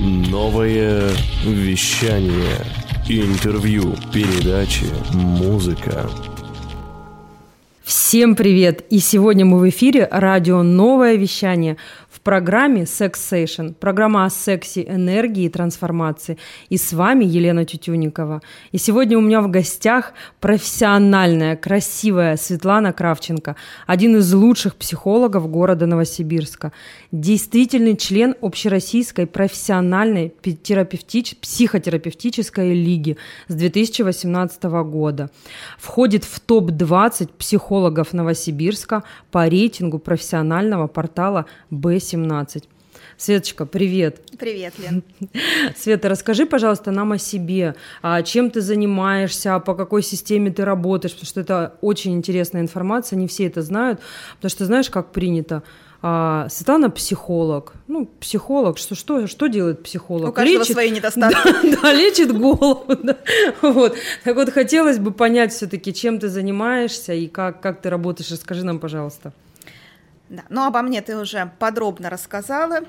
Новое вещание. Интервью, передачи, музыка. Всем привет! И сегодня мы в эфире радио «Новое вещание» программе Sex Station, программа о сексе, энергии и трансформации. И с вами Елена Тютюникова. И сегодня у меня в гостях профессиональная, красивая Светлана Кравченко, один из лучших психологов города Новосибирска, действительный член общероссийской профессиональной терапевтич... психотерапевтической лиги с 2018 года. Входит в топ-20 психологов Новосибирска по рейтингу профессионального портала B7 17. Светочка, привет. Привет, Лен. Света, расскажи, пожалуйста, нам о себе. А чем ты занимаешься, по какой системе ты работаешь, потому что это очень интересная информация, не все это знают, потому что знаешь, как принято. А, Светлана психолог. Ну, психолог, что, что, что делает психолог? У каждого лечит, свои недостатки. Да, да лечит голову. Да. Вот. Так вот, хотелось бы понять все-таки, чем ты занимаешься и как, как ты работаешь. Расскажи нам, пожалуйста. Да. Ну, обо мне ты уже подробно рассказала,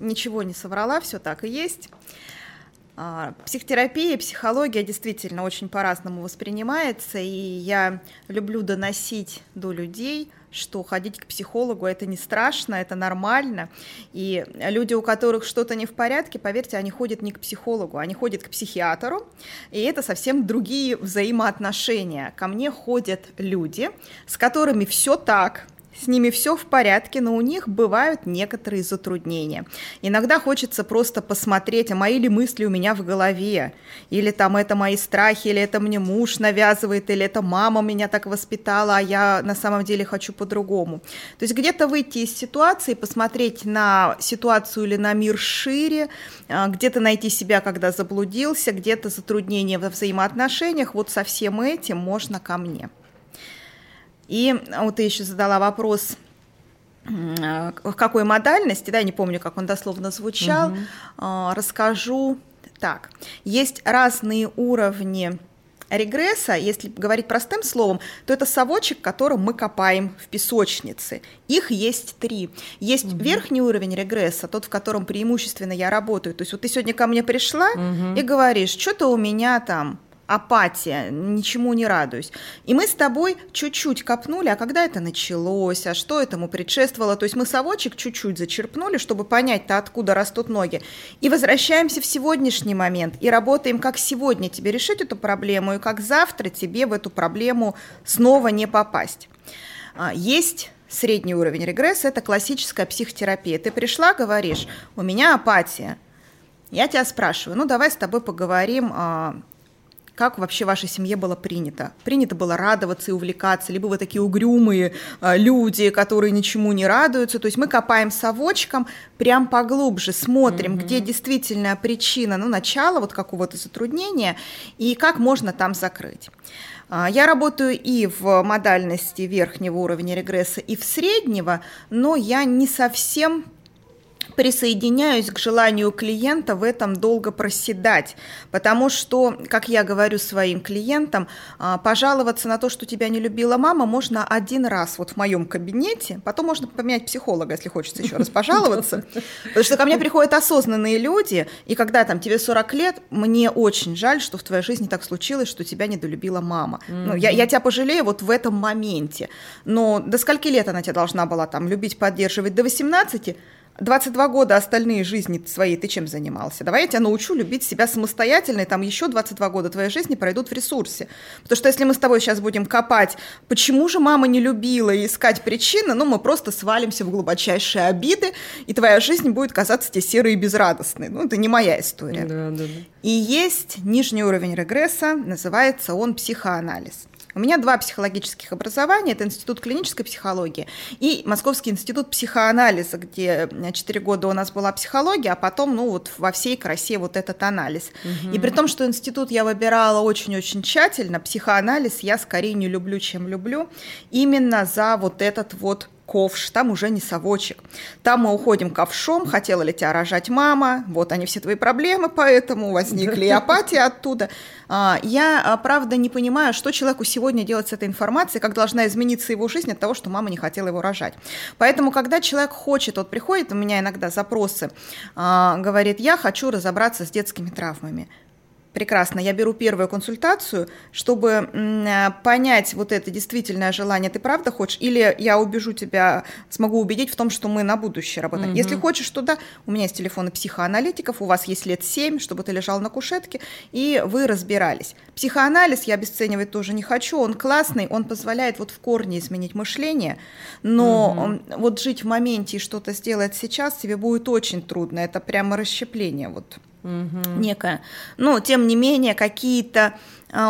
ничего не соврала, все так и есть. А, психотерапия, психология действительно очень по-разному воспринимается, и я люблю доносить до людей, что ходить к психологу это не страшно, это нормально. И люди, у которых что-то не в порядке, поверьте, они ходят не к психологу, они ходят к психиатру, и это совсем другие взаимоотношения. Ко мне ходят люди, с которыми все так, с ними все в порядке, но у них бывают некоторые затруднения. Иногда хочется просто посмотреть, а мои ли мысли у меня в голове, или там это мои страхи, или это мне муж навязывает, или это мама меня так воспитала, а я на самом деле хочу по-другому. То есть где-то выйти из ситуации, посмотреть на ситуацию или на мир шире, а, где-то найти себя, когда заблудился, где-то затруднения во взаимоотношениях, вот со всем этим можно ко мне. И вот ты еще задала вопрос, в какой модальности, да, не помню, как он дословно звучал, угу. расскажу так. Есть разные уровни регресса, если говорить простым словом, то это совочек, которым мы копаем в песочнице. Их есть три. Есть угу. верхний уровень регресса, тот, в котором преимущественно я работаю. То есть вот ты сегодня ко мне пришла угу. и говоришь, что-то у меня там апатия, ничему не радуюсь. И мы с тобой чуть-чуть копнули, а когда это началось, а что этому предшествовало, то есть мы совочек чуть-чуть зачерпнули, чтобы понять-то, откуда растут ноги, и возвращаемся в сегодняшний момент и работаем, как сегодня тебе решить эту проблему, и как завтра тебе в эту проблему снова не попасть. А, есть средний уровень регресса, это классическая психотерапия. Ты пришла, говоришь, у меня апатия, я тебя спрашиваю, ну давай с тобой поговорим а, как вообще в вашей семье было принято? Принято было радоваться и увлекаться, либо вы такие угрюмые э, люди, которые ничему не радуются. То есть мы копаем совочком прям поглубже, смотрим, mm-hmm. где действительно причина, ну, начало вот какого-то затруднения, и как можно там закрыть. А, я работаю и в модальности верхнего уровня регресса, и в среднего, но я не совсем присоединяюсь к желанию клиента в этом долго проседать, потому что, как я говорю своим клиентам, а, пожаловаться на то, что тебя не любила мама, можно один раз вот в моем кабинете, потом можно поменять психолога, если хочется еще раз пожаловаться, потому что ко мне приходят осознанные люди, и когда там тебе 40 лет, мне очень жаль, что в твоей жизни так случилось, что тебя недолюбила мама. Ну, я, я тебя пожалею вот в этом моменте, но до скольки лет она тебя должна была там любить, поддерживать? До 18? 22 года остальные жизни своей ты чем занимался? Давай я тебя научу любить себя самостоятельно, и там еще 22 года твоей жизни пройдут в ресурсе. Потому что если мы с тобой сейчас будем копать, почему же мама не любила и искать причины, ну, мы просто свалимся в глубочайшие обиды, и твоя жизнь будет казаться тебе серой и безрадостной. Ну, это не моя история. Да, да, да. И есть нижний уровень регресса, называется он психоанализ. У меня два психологических образования. Это Институт клинической психологии и Московский институт психоанализа, где 4 года у нас была психология, а потом, ну, вот во всей красе вот этот анализ. Угу. И при том, что институт я выбирала очень-очень тщательно, психоанализ я скорее не люблю, чем люблю, именно за вот этот вот ковш, там уже не совочек. Там мы уходим ковшом, хотела ли тебя рожать мама, вот они все твои проблемы, поэтому возникли апатия оттуда. А, я, а, правда, не понимаю, что человеку сегодня делать с этой информацией, как должна измениться его жизнь от того, что мама не хотела его рожать. Поэтому, когда человек хочет, вот приходит у меня иногда запросы, а, говорит, я хочу разобраться с детскими травмами. Прекрасно. Я беру первую консультацию, чтобы э, понять вот это действительное желание, ты правда хочешь, или я убежу тебя, смогу убедить в том, что мы на будущее работаем. Угу. Если хочешь туда, у меня есть телефоны психоаналитиков, у вас есть лет 7, чтобы ты лежал на кушетке, и вы разбирались. Психоанализ я обесценивать тоже не хочу, он классный, он позволяет вот в корне изменить мышление, но угу. вот жить в моменте и что-то сделать сейчас тебе будет очень трудно, это прямо расщепление вот угу. некое. Но, тем не менее, какие-то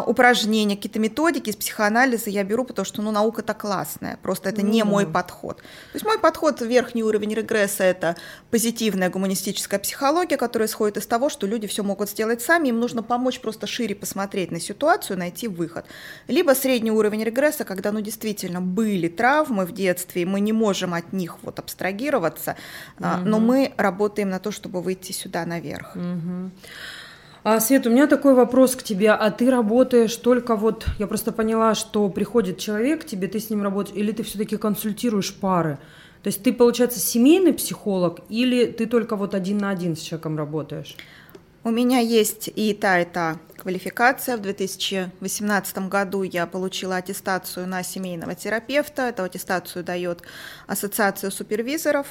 упражнения, какие-то методики из психоанализа я беру, потому что ну, наука-то классная, просто это не мой подход. То есть мой подход, верхний уровень регресса – это позитивная гуманистическая психология, которая исходит из того, что люди все могут сделать сами, им нужно помочь просто шире посмотреть на ситуацию, найти выход. Либо средний уровень регресса, когда ну, действительно были травмы в детстве, и мы не можем от них вот абстрагироваться, угу. но мы работаем на то, чтобы выйти сюда наверх. Угу. А, Свет, у меня такой вопрос к тебе. А ты работаешь только вот, я просто поняла, что приходит человек к тебе, ты с ним работаешь, или ты все-таки консультируешь пары? То есть ты, получается, семейный психолог, или ты только вот один на один с человеком работаешь? У меня есть и та, и та квалификация. В 2018 году я получила аттестацию на семейного терапевта. Эту аттестацию дает Ассоциация супервизоров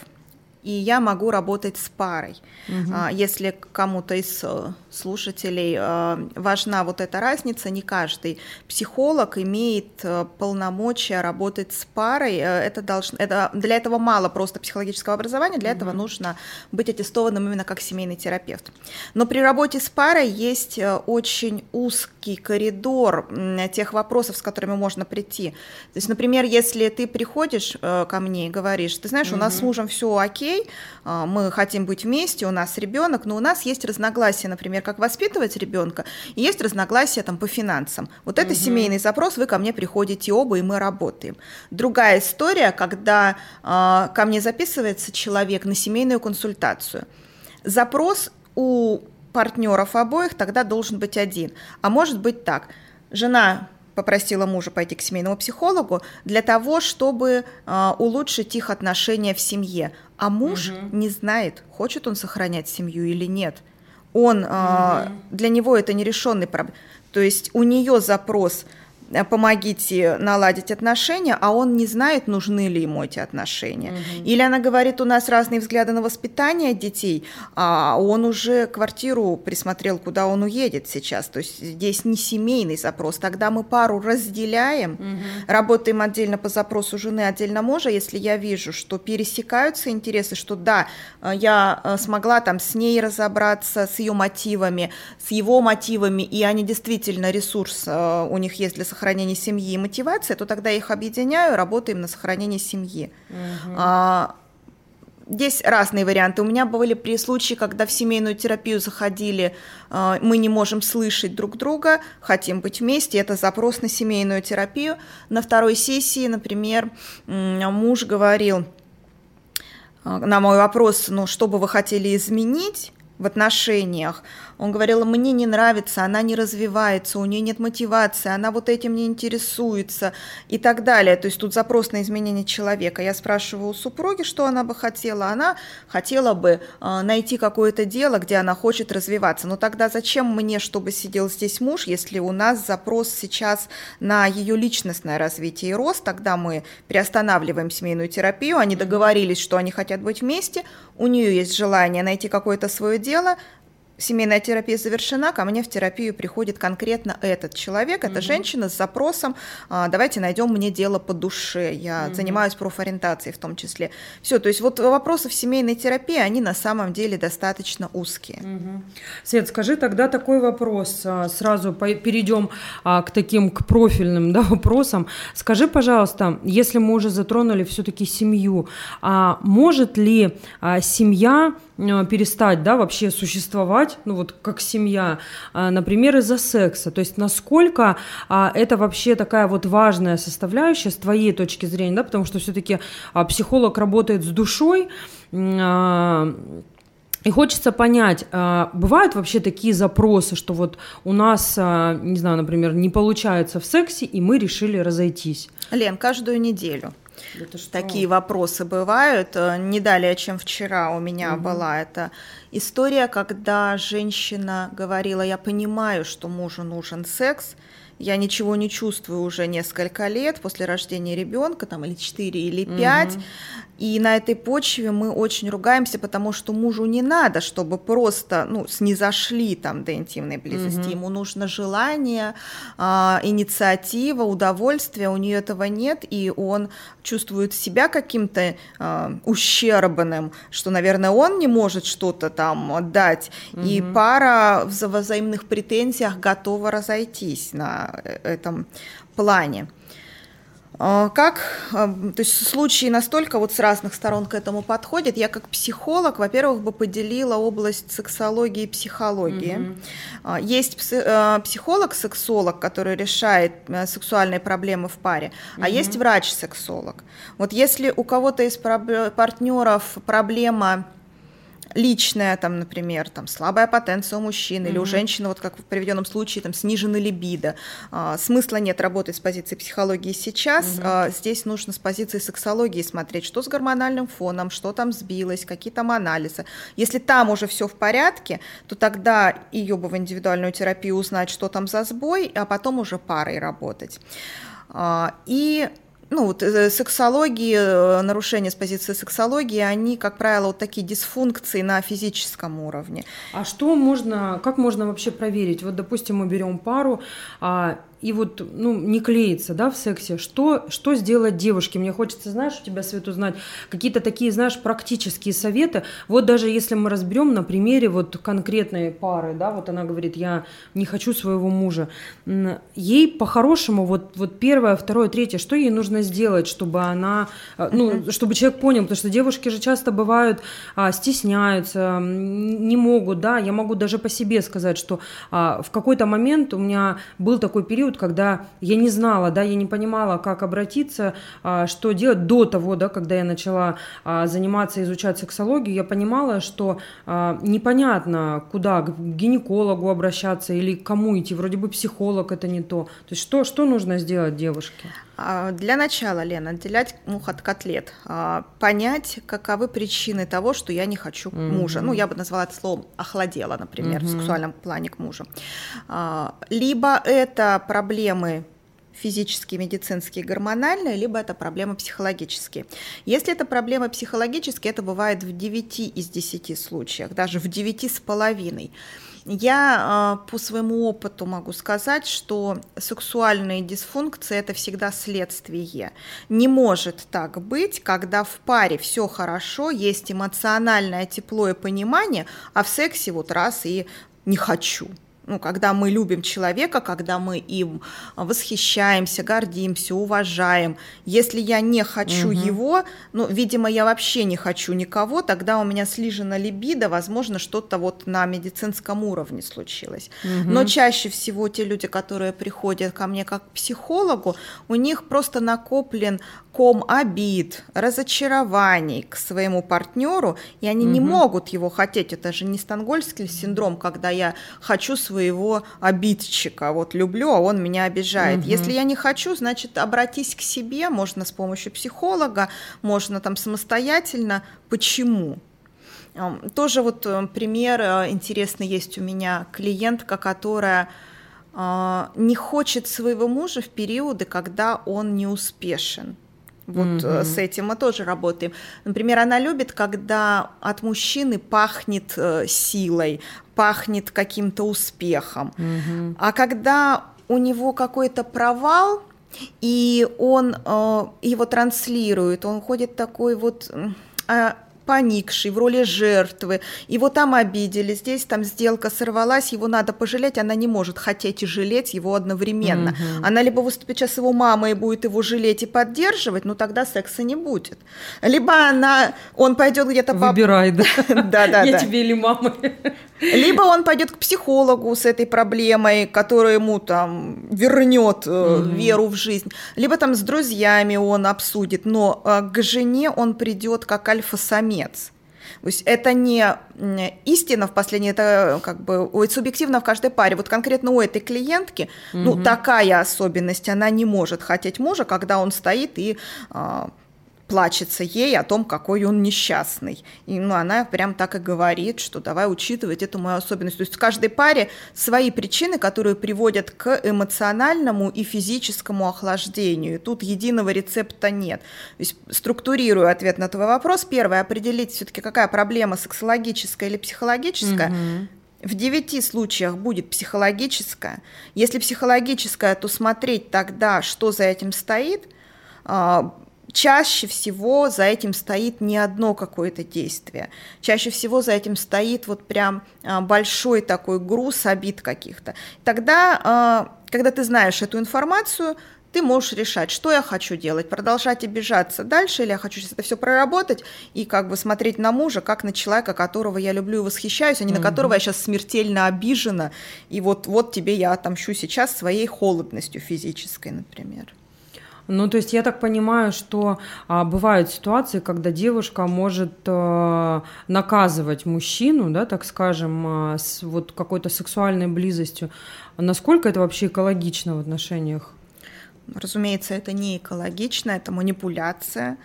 и я могу работать с парой. Угу. Если кому-то из э, слушателей э, важна вот эта разница, не каждый психолог имеет э, полномочия работать с парой. Это должно, это, для этого мало просто психологического образования, для этого нужно быть аттестованным именно как семейный терапевт. Но при работе с парой есть очень узкий коридор тех вопросов, с которыми можно прийти. То есть, например, если ты приходишь ко мне и говоришь, ты знаешь, у нас с мужем все окей, мы хотим быть вместе, у нас ребенок, но у нас есть разногласия, например, как воспитывать ребенка, и есть разногласия там по финансам. Вот это угу. семейный запрос, вы ко мне приходите оба, и мы работаем. Другая история, когда э, ко мне записывается человек на семейную консультацию. Запрос у партнеров обоих тогда должен быть один. А может быть так. Жена попросила мужа пойти к семейному психологу для того, чтобы э, улучшить их отношения в семье. А муж угу. не знает, хочет он сохранять семью или нет. Он, угу. для него это нерешенный проблем. То есть у нее запрос помогите наладить отношения, а он не знает, нужны ли ему эти отношения. Угу. Или она говорит, у нас разные взгляды на воспитание детей, а он уже квартиру присмотрел, куда он уедет сейчас. То есть здесь не семейный запрос. Тогда мы пару разделяем, угу. работаем отдельно по запросу жены, отдельно мужа. Если я вижу, что пересекаются интересы, что да, э, я э, смогла там с ней разобраться, с ее мотивами, с его мотивами, и они действительно ресурс у них есть для сохранения сохранения семьи и мотивация, то тогда я их объединяю, работаем на сохранение семьи. Угу. А, Здесь разные варианты. У меня были при случае, когда в семейную терапию заходили, а, мы не можем слышать друг друга, хотим быть вместе, это запрос на семейную терапию. На второй сессии, например, муж говорил а, на мой вопрос, ну, что бы вы хотели изменить в отношениях, он говорил, мне не нравится, она не развивается, у нее нет мотивации, она вот этим не интересуется и так далее. То есть тут запрос на изменение человека. Я спрашиваю у супруги, что она бы хотела. Она хотела бы э, найти какое-то дело, где она хочет развиваться. Но тогда зачем мне, чтобы сидел здесь муж, если у нас запрос сейчас на ее личностное развитие и рост? Тогда мы приостанавливаем семейную терапию, они договорились, что они хотят быть вместе, у нее есть желание найти какое-то свое дело, семейная терапия завершена, ко мне в терапию приходит конкретно этот человек, это mm женщина с запросом, а, давайте найдем мне дело по душе, я mm занимаюсь профориентацией в том числе. Все, то есть вот вопросы в семейной терапии, они на самом деле достаточно узкие. mm Свет, скажи тогда такой вопрос, а, сразу перейдем а, к таким, к профильным да, вопросам. Скажи, пожалуйста, если мы уже затронули все-таки семью, а может ли семья перестать, да, вообще существовать, ну вот как семья, а, например, из-за секса. То есть насколько а, это вообще такая вот важная составляющая с твоей точки зрения, да, потому что все-таки а, психолог работает с душой, и хочется понять, бывают вообще такие запросы, что вот у нас, не знаю, например, не получается в сексе, и мы решили разойтись? Лен, каждую неделю. Такие вопросы бывают. Э, не далее, чем вчера у меня угу. была эта история, когда женщина говорила, я понимаю, что мужу нужен секс, я ничего не чувствую уже несколько лет после рождения ребенка, там или 4, или 5, угу. И на этой почве мы очень ругаемся, потому что мужу не надо, чтобы просто ну, снизошли там до интимной близости. Угу. Ему нужно желание, э, инициатива, удовольствие. У нее этого нет, и он чувствует себя каким-то э, ущербным, что, наверное, он не может что-то там дать. Угу. И пара в взаимных претензиях готова разойтись на э, этом плане. А, как, а, то есть случаи настолько вот с разных сторон к этому подходят. Я как психолог, во-первых, бы поделила область сексологии и психологии. Mm-hmm. Есть психолог-сексолог, который решает э, сексуальные проблемы в паре, mm-hmm. а есть врач-сексолог. Вот если у кого-то из партнеров проблема личная, там, например, там, слабая потенция у мужчины mm-hmm. или у женщины, вот как в приведенном случае, там, сниженный либидо. А, смысла нет работать с позиции психологии сейчас. Mm-hmm. А, здесь нужно с позиции сексологии смотреть, что с гормональным фоном, что там сбилось, какие там анализы. Если там уже все в порядке, то тогда ее бы в индивидуальную терапию узнать, что там за сбой, а потом уже парой работать. А, и ну, вот, э, сексологии, э, нарушения с позиции сексологии, они, как правило, вот такие дисфункции на физическом уровне. А что можно, как можно вообще проверить? Вот, допустим, мы берем пару, а и вот, ну, не клеится, да, в сексе, что, что сделать девушке? Мне хочется, знаешь, у тебя, Свет, узнать какие-то такие, знаешь, практические советы. Вот даже если мы разберем на примере вот конкретной пары, да, вот она говорит, я не хочу своего мужа. Ей по-хорошему, вот, вот первое, второе, третье, что ей нужно сделать, чтобы она, э, ну, чтобы человек понял, потому что девушки же часто бывают, а, стесняются, не могут, да, я могу даже по себе сказать, что а, в какой-то момент у меня был такой период, период, когда я не знала, да, я не понимала, как обратиться, а, что делать до того, да, когда я начала а, заниматься, изучать сексологию, я понимала, что а, непонятно, куда, к гинекологу обращаться или к кому идти, вроде бы психолог это не то. То есть что, что нужно сделать девушке? Для начала, Лена, отделять мух от котлет, понять, каковы причины того, что я не хочу mm-hmm. мужа. Ну, я бы назвала это словом охладела, например, mm-hmm. в сексуальном плане к мужу. Либо это проблемы физические, медицинские, гормональные, либо это проблемы психологические. Если это проблемы психологические, это бывает в 9 из 10 случаях, даже в 9 с половиной. Я э, по своему опыту могу сказать, что сексуальные дисфункции это всегда следствие. Не может так быть, когда в паре все хорошо, есть эмоциональное тепло и понимание, а в сексе вот раз и не хочу ну, когда мы любим человека, когда мы им восхищаемся, гордимся, уважаем. Если я не хочу угу. его, ну, видимо, я вообще не хочу никого, тогда у меня слижена либидо, возможно, что-то вот на медицинском уровне случилось. Угу. Но чаще всего те люди, которые приходят ко мне как к психологу, у них просто накоплен ком обид, разочарований к своему партнеру, и они угу. не могут его хотеть. Это же не стангольский синдром, когда я хочу своего обидчика, вот люблю, а он меня обижает. Угу. Если я не хочу, значит, обратись к себе, можно с помощью психолога, можно там самостоятельно. Почему? Тоже вот э, пример э, интересный есть у меня клиентка, которая э, не хочет своего мужа в периоды, когда он не успешен. Вот mm-hmm. с этим мы тоже работаем. Например, она любит, когда от мужчины пахнет э, силой, пахнет каким-то успехом. Mm-hmm. А когда у него какой-то провал, и он э, его транслирует, он ходит такой вот... Э, поникший, в роли жертвы, его там обидели, здесь там сделка сорвалась, его надо пожалеть, она не может хотеть и жалеть его одновременно. Угу. Она либо выступит сейчас его мамой и будет его жалеть и поддерживать, ну тогда секса не будет. Либо она, он пойдет где-то... Выбирай, да. Да, да, Я тебе или мама. Либо он пойдет к психологу с этой проблемой, которая ему там вернет угу. веру в жизнь. Либо там с друзьями он обсудит, но э, к жене он придет как альфа-самец. То есть это не истина в последней, это как бы субъективно в каждой паре. Вот конкретно у этой клиентки, угу. ну, такая особенность, она не может хотеть мужа, когда он стоит и а, плачется ей о том, какой он несчастный. И ну, она прям так и говорит, что давай учитывать эту мою особенность. То есть в каждой паре свои причины, которые приводят к эмоциональному и физическому охлаждению. Тут единого рецепта нет. То есть структурирую ответ на твой вопрос. Первое, определить все-таки, какая проблема сексологическая или психологическая. Угу. В девяти случаях будет психологическая. Если психологическая, то смотреть тогда, что за этим стоит а, чаще всего за этим стоит не одно какое-то действие. Чаще всего за этим стоит вот прям а, большой такой груз обид каких-то. Тогда, а, когда ты знаешь эту информацию, ты можешь решать, что я хочу делать, продолжать обижаться дальше, или я хочу сейчас это все проработать и как бы смотреть на мужа, как на человека, которого я люблю и восхищаюсь, а не mm-hmm. на которого я сейчас смертельно обижена, и вот, вот тебе я отомщу сейчас своей холодностью физической, например. Ну, то есть я так понимаю, что а, бывают ситуации, когда девушка может а, наказывать мужчину, да, так скажем, а, с вот какой-то сексуальной близостью. Насколько это вообще экологично в отношениях? Разумеется, это не экологично, это манипуляция.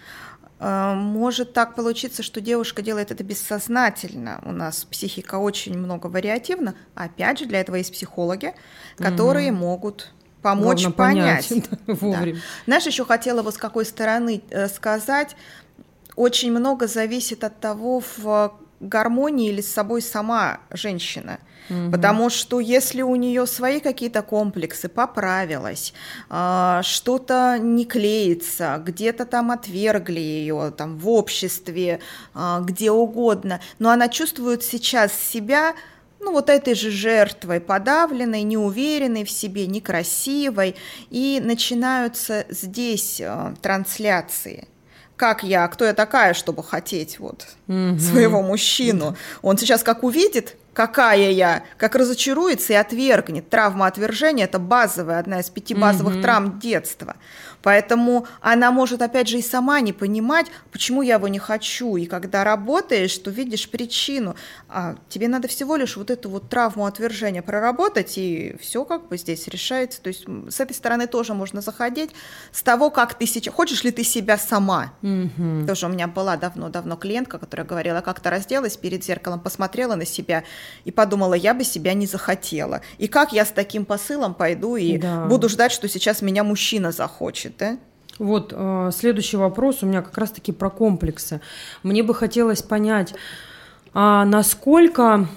А, может так получиться, что девушка делает это бессознательно. У нас психика очень много вариативна. Опять же, для этого есть психологи, которые угу. могут помочь Главное понять. понять да, вовремя. Да. Знаешь, еще хотела бы с какой стороны э, сказать, очень много зависит от того, в гармонии или с собой сама женщина. Угу. Потому что если у нее свои какие-то комплексы, поправилась, э, что-то не клеится, где-то там отвергли ее, там в обществе, э, где угодно, но она чувствует сейчас себя ну, вот этой же жертвой, подавленной, неуверенной в себе, некрасивой, и начинаются здесь э, трансляции. Как я, кто я такая, чтобы хотеть вот угу. своего мужчину? Он сейчас как увидит, какая я, как разочаруется и отвергнет. Травма отвержения – это базовая, одна из пяти базовых угу. травм детства. Поэтому она может, опять же, и сама не понимать, почему я его не хочу. И когда работаешь, то видишь причину. А тебе надо всего лишь вот эту вот травму отвержения проработать, и все как бы здесь решается. То есть с этой стороны тоже можно заходить. С того, как ты сейчас... Хочешь ли ты себя сама? Mm-hmm. Тоже у меня была давно-давно клиентка, которая говорила, как-то разделась перед зеркалом, посмотрела на себя и подумала, я бы себя не захотела. И как я с таким посылом пойду и да. буду ждать, что сейчас меня мужчина захочет? Да? Вот э, следующий вопрос у меня как раз-таки про комплексы. Мне бы хотелось понять, а насколько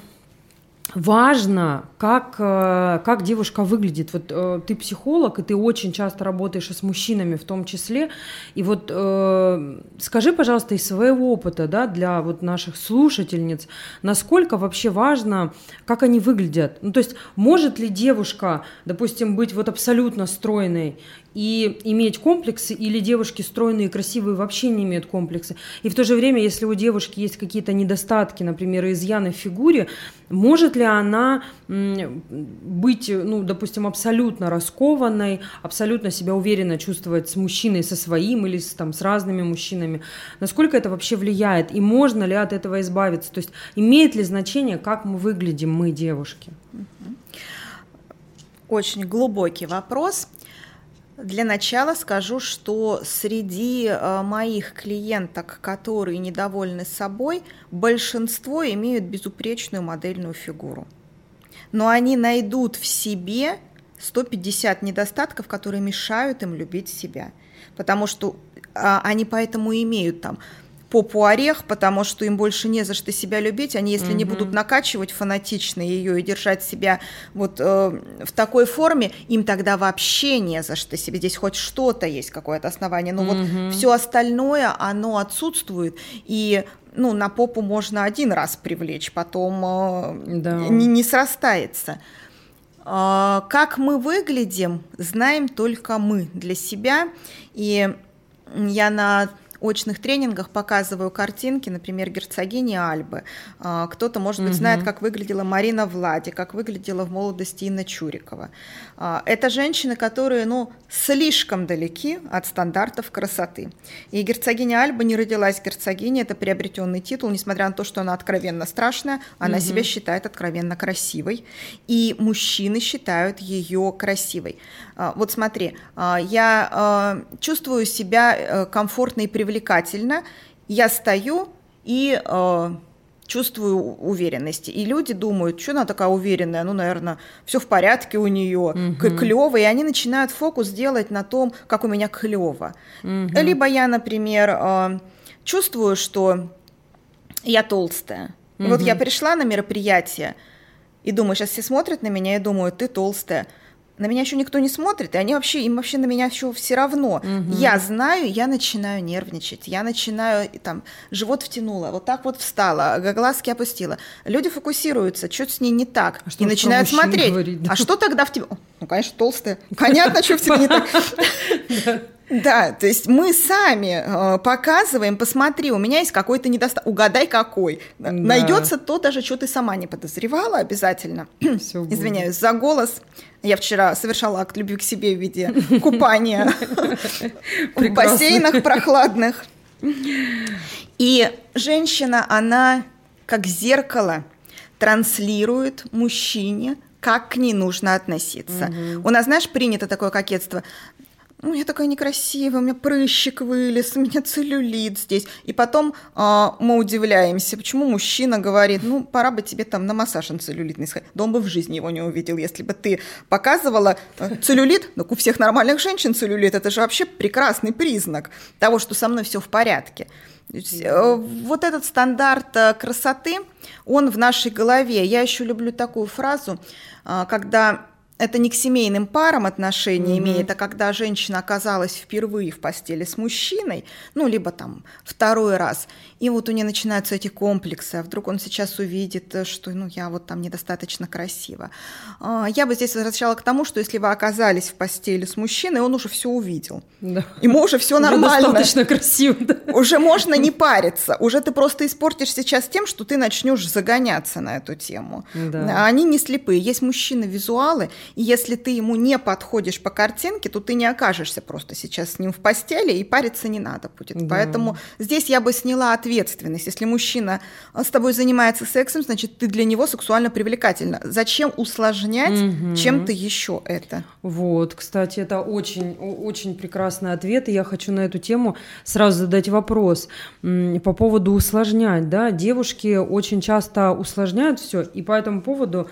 важно, как, э, как девушка выглядит. Вот э, ты психолог, и ты очень часто работаешь с мужчинами в том числе. И вот э, скажи, пожалуйста, из своего опыта, да, для вот наших слушательниц, насколько вообще важно, как они выглядят. Ну, то есть, может ли девушка, допустим, быть вот абсолютно стройной и иметь комплексы, или девушки стройные красивые вообще не имеют комплексы. И в то же время, если у девушки есть какие-то недостатки, например, изъяны в фигуре, может ли она быть, ну, допустим, абсолютно раскованной, абсолютно себя уверенно чувствовать с мужчиной, со своим или с, там, с разными мужчинами? Насколько это вообще влияет? И можно ли от этого избавиться? То есть имеет ли значение, как мы выглядим, мы, девушки? Очень глубокий вопрос. Для начала скажу, что среди э, моих клиенток, которые недовольны собой, большинство имеют безупречную модельную фигуру. Но они найдут в себе 150 недостатков, которые мешают им любить себя. Потому что а, они поэтому имеют там попу орех, потому что им больше не за что себя любить. Они, если угу. не будут накачивать фанатично ее и держать себя вот э, в такой форме, им тогда вообще не за что себе. Здесь хоть что-то есть, какое-то основание, но угу. вот все остальное, оно отсутствует. И ну, на попу можно один раз привлечь, потом э, да. не, не срастается. Э, как мы выглядим, знаем только мы для себя. И я на очных тренингах показываю картинки, например, герцогини Альбы. А, кто-то, может быть, угу. знает, как выглядела Марина Влади, как выглядела в молодости Инна Чурикова. А, это женщины, которые, ну, слишком далеки от стандартов красоты. И герцогиня Альба не родилась герцогиней, это приобретенный титул, несмотря на то, что она откровенно страшная, она угу. себя считает откровенно красивой. И мужчины считают ее красивой. А, вот смотри, я чувствую себя э, комфортно и привлекательно привлекательно, я стою и э, чувствую уверенность. И люди думают, что она такая уверенная, ну, наверное, все в порядке у нее, угу. клево, и они начинают фокус делать на том, как у меня клево. Угу. Либо я, например, э, чувствую, что я толстая. Угу. Вот я пришла на мероприятие и думаю, сейчас все смотрят на меня и думают, ты толстая на меня еще никто не смотрит, и они вообще, им вообще на меня еще все равно. Угу. Я знаю, я начинаю нервничать, я начинаю, там, живот втянула, вот так вот встала, глазки опустила. Люди фокусируются, что с ней не так, а и начинают смотреть. Говорить, да? А что тогда в тебе? Ну, конечно, толстая. Понятно, что в тебе не так. Да, то есть мы сами э, показываем, посмотри, у меня есть какой-то недостаток, угадай какой. Да. Найдется то, даже что ты сама не подозревала обязательно. Все Извиняюсь за голос. Я вчера совершала акт любви к себе в виде купания в бассейнах прохладных. И женщина, она как зеркало транслирует мужчине, как к ней нужно относиться. Угу. У нас, знаешь, принято такое кокетство я такая некрасивая, у меня прыщик вылез, у меня целлюлит здесь. И потом э, мы удивляемся, почему мужчина говорит, ну, пора бы тебе там на массаж целлюлитный сходить. Да он бы в жизни его не увидел, если бы ты показывала э, целлюлит. Ну, у всех нормальных женщин целлюлит, это же вообще прекрасный признак того, что со мной все в порядке. Э, вот этот стандарт э, красоты, он в нашей голове. Я еще люблю такую фразу, э, когда это не к семейным парам отношения mm-hmm. имеет, а когда женщина оказалась впервые в постели с мужчиной, ну, либо там второй раз, и вот у нее начинаются эти комплексы, а вдруг он сейчас увидит, что, ну, я вот там недостаточно красива. А, я бы здесь возвращала к тому, что если вы оказались в постели с мужчиной, он уже все увидел. Да. Ему уже все нормально. Достаточно красиво. Да. Уже можно не париться, уже ты просто испортишь сейчас тем, что ты начнешь загоняться на эту тему. Да. Они не слепые, есть мужчины-визуалы, и если ты ему не подходишь по картинке, то ты не окажешься просто сейчас с ним в постели, и париться не надо будет. Да. Поэтому здесь я бы сняла ответственность. Если мужчина с тобой занимается сексом, значит, ты для него сексуально привлекательна. Зачем усложнять угу. чем-то еще это? Вот, кстати, это очень, очень прекрасный ответ, и я хочу на эту тему сразу задать вопрос по поводу усложнять. Да? Девушки очень часто усложняют все, и по этому поводу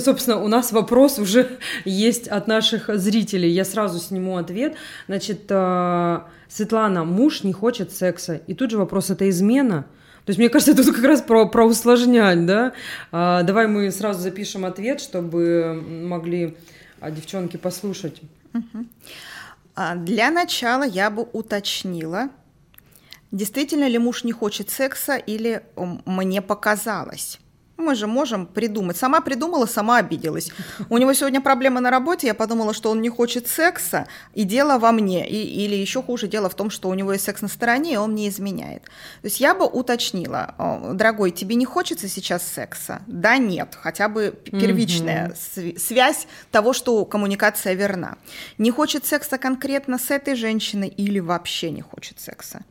собственно, у нас вопрос уже есть от наших зрителей. Я сразу сниму ответ. Значит, э, Светлана, муж не хочет секса. И тут же вопрос, это измена? То есть, мне кажется, тут как раз про, про усложнять, да? А, давай мы сразу запишем ответ, чтобы могли а, девчонки послушать. Угу. Для начала я бы уточнила, действительно ли муж не хочет секса или мне показалось. Мы же можем придумать. Сама придумала, сама обиделась. У него сегодня проблемы на работе, я подумала, что он не хочет секса, и дело во мне. И, или еще хуже, дело в том, что у него есть секс на стороне, и он мне изменяет. То есть я бы уточнила, дорогой, тебе не хочется сейчас секса? Да, нет, хотя бы первичная mm-hmm. связь того, что коммуникация верна. Не хочет секса конкретно с этой женщиной или вообще не хочет секса?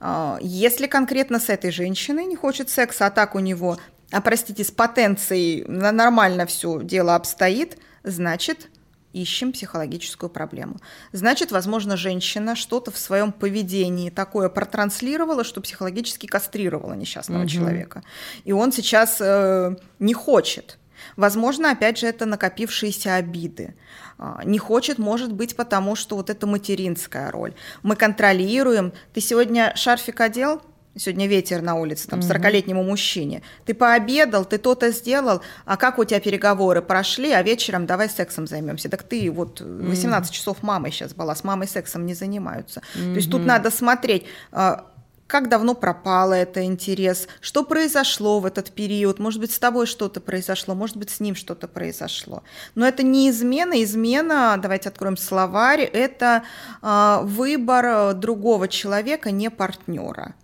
А, если конкретно с этой женщиной не хочет секса, а так у него а простите, с потенцией нормально все дело обстоит, значит, ищем психологическую проблему. Значит, возможно, женщина что-то в своем поведении такое протранслировала, что психологически кастрировала несчастного угу. человека. И он сейчас э, не хочет. Возможно, опять же, это накопившиеся обиды. А, не хочет, может быть, потому что вот это материнская роль. Мы контролируем. Ты сегодня шарфик одел? Сегодня ветер на улице, там, 40-летнему мужчине. Ты пообедал, ты то-то сделал, а как у тебя переговоры прошли, а вечером давай сексом займемся. Так ты вот 18 часов мамой сейчас была, с мамой сексом не занимаются. То есть тут надо смотреть, а, как давно пропало это интерес, что произошло в этот период, может быть, с тобой что-то произошло, может быть, с ним что-то произошло. Но это не измена, измена, давайте откроем словарь, это э, выбор другого человека, не партнера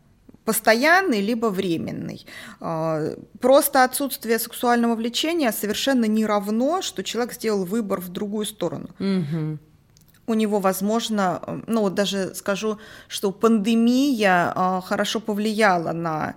постоянный либо временный. А, просто отсутствие сексуального влечения совершенно не равно, что человек сделал выбор в другую сторону. Угу у него, возможно, ну вот даже скажу, что пандемия а, хорошо повлияла на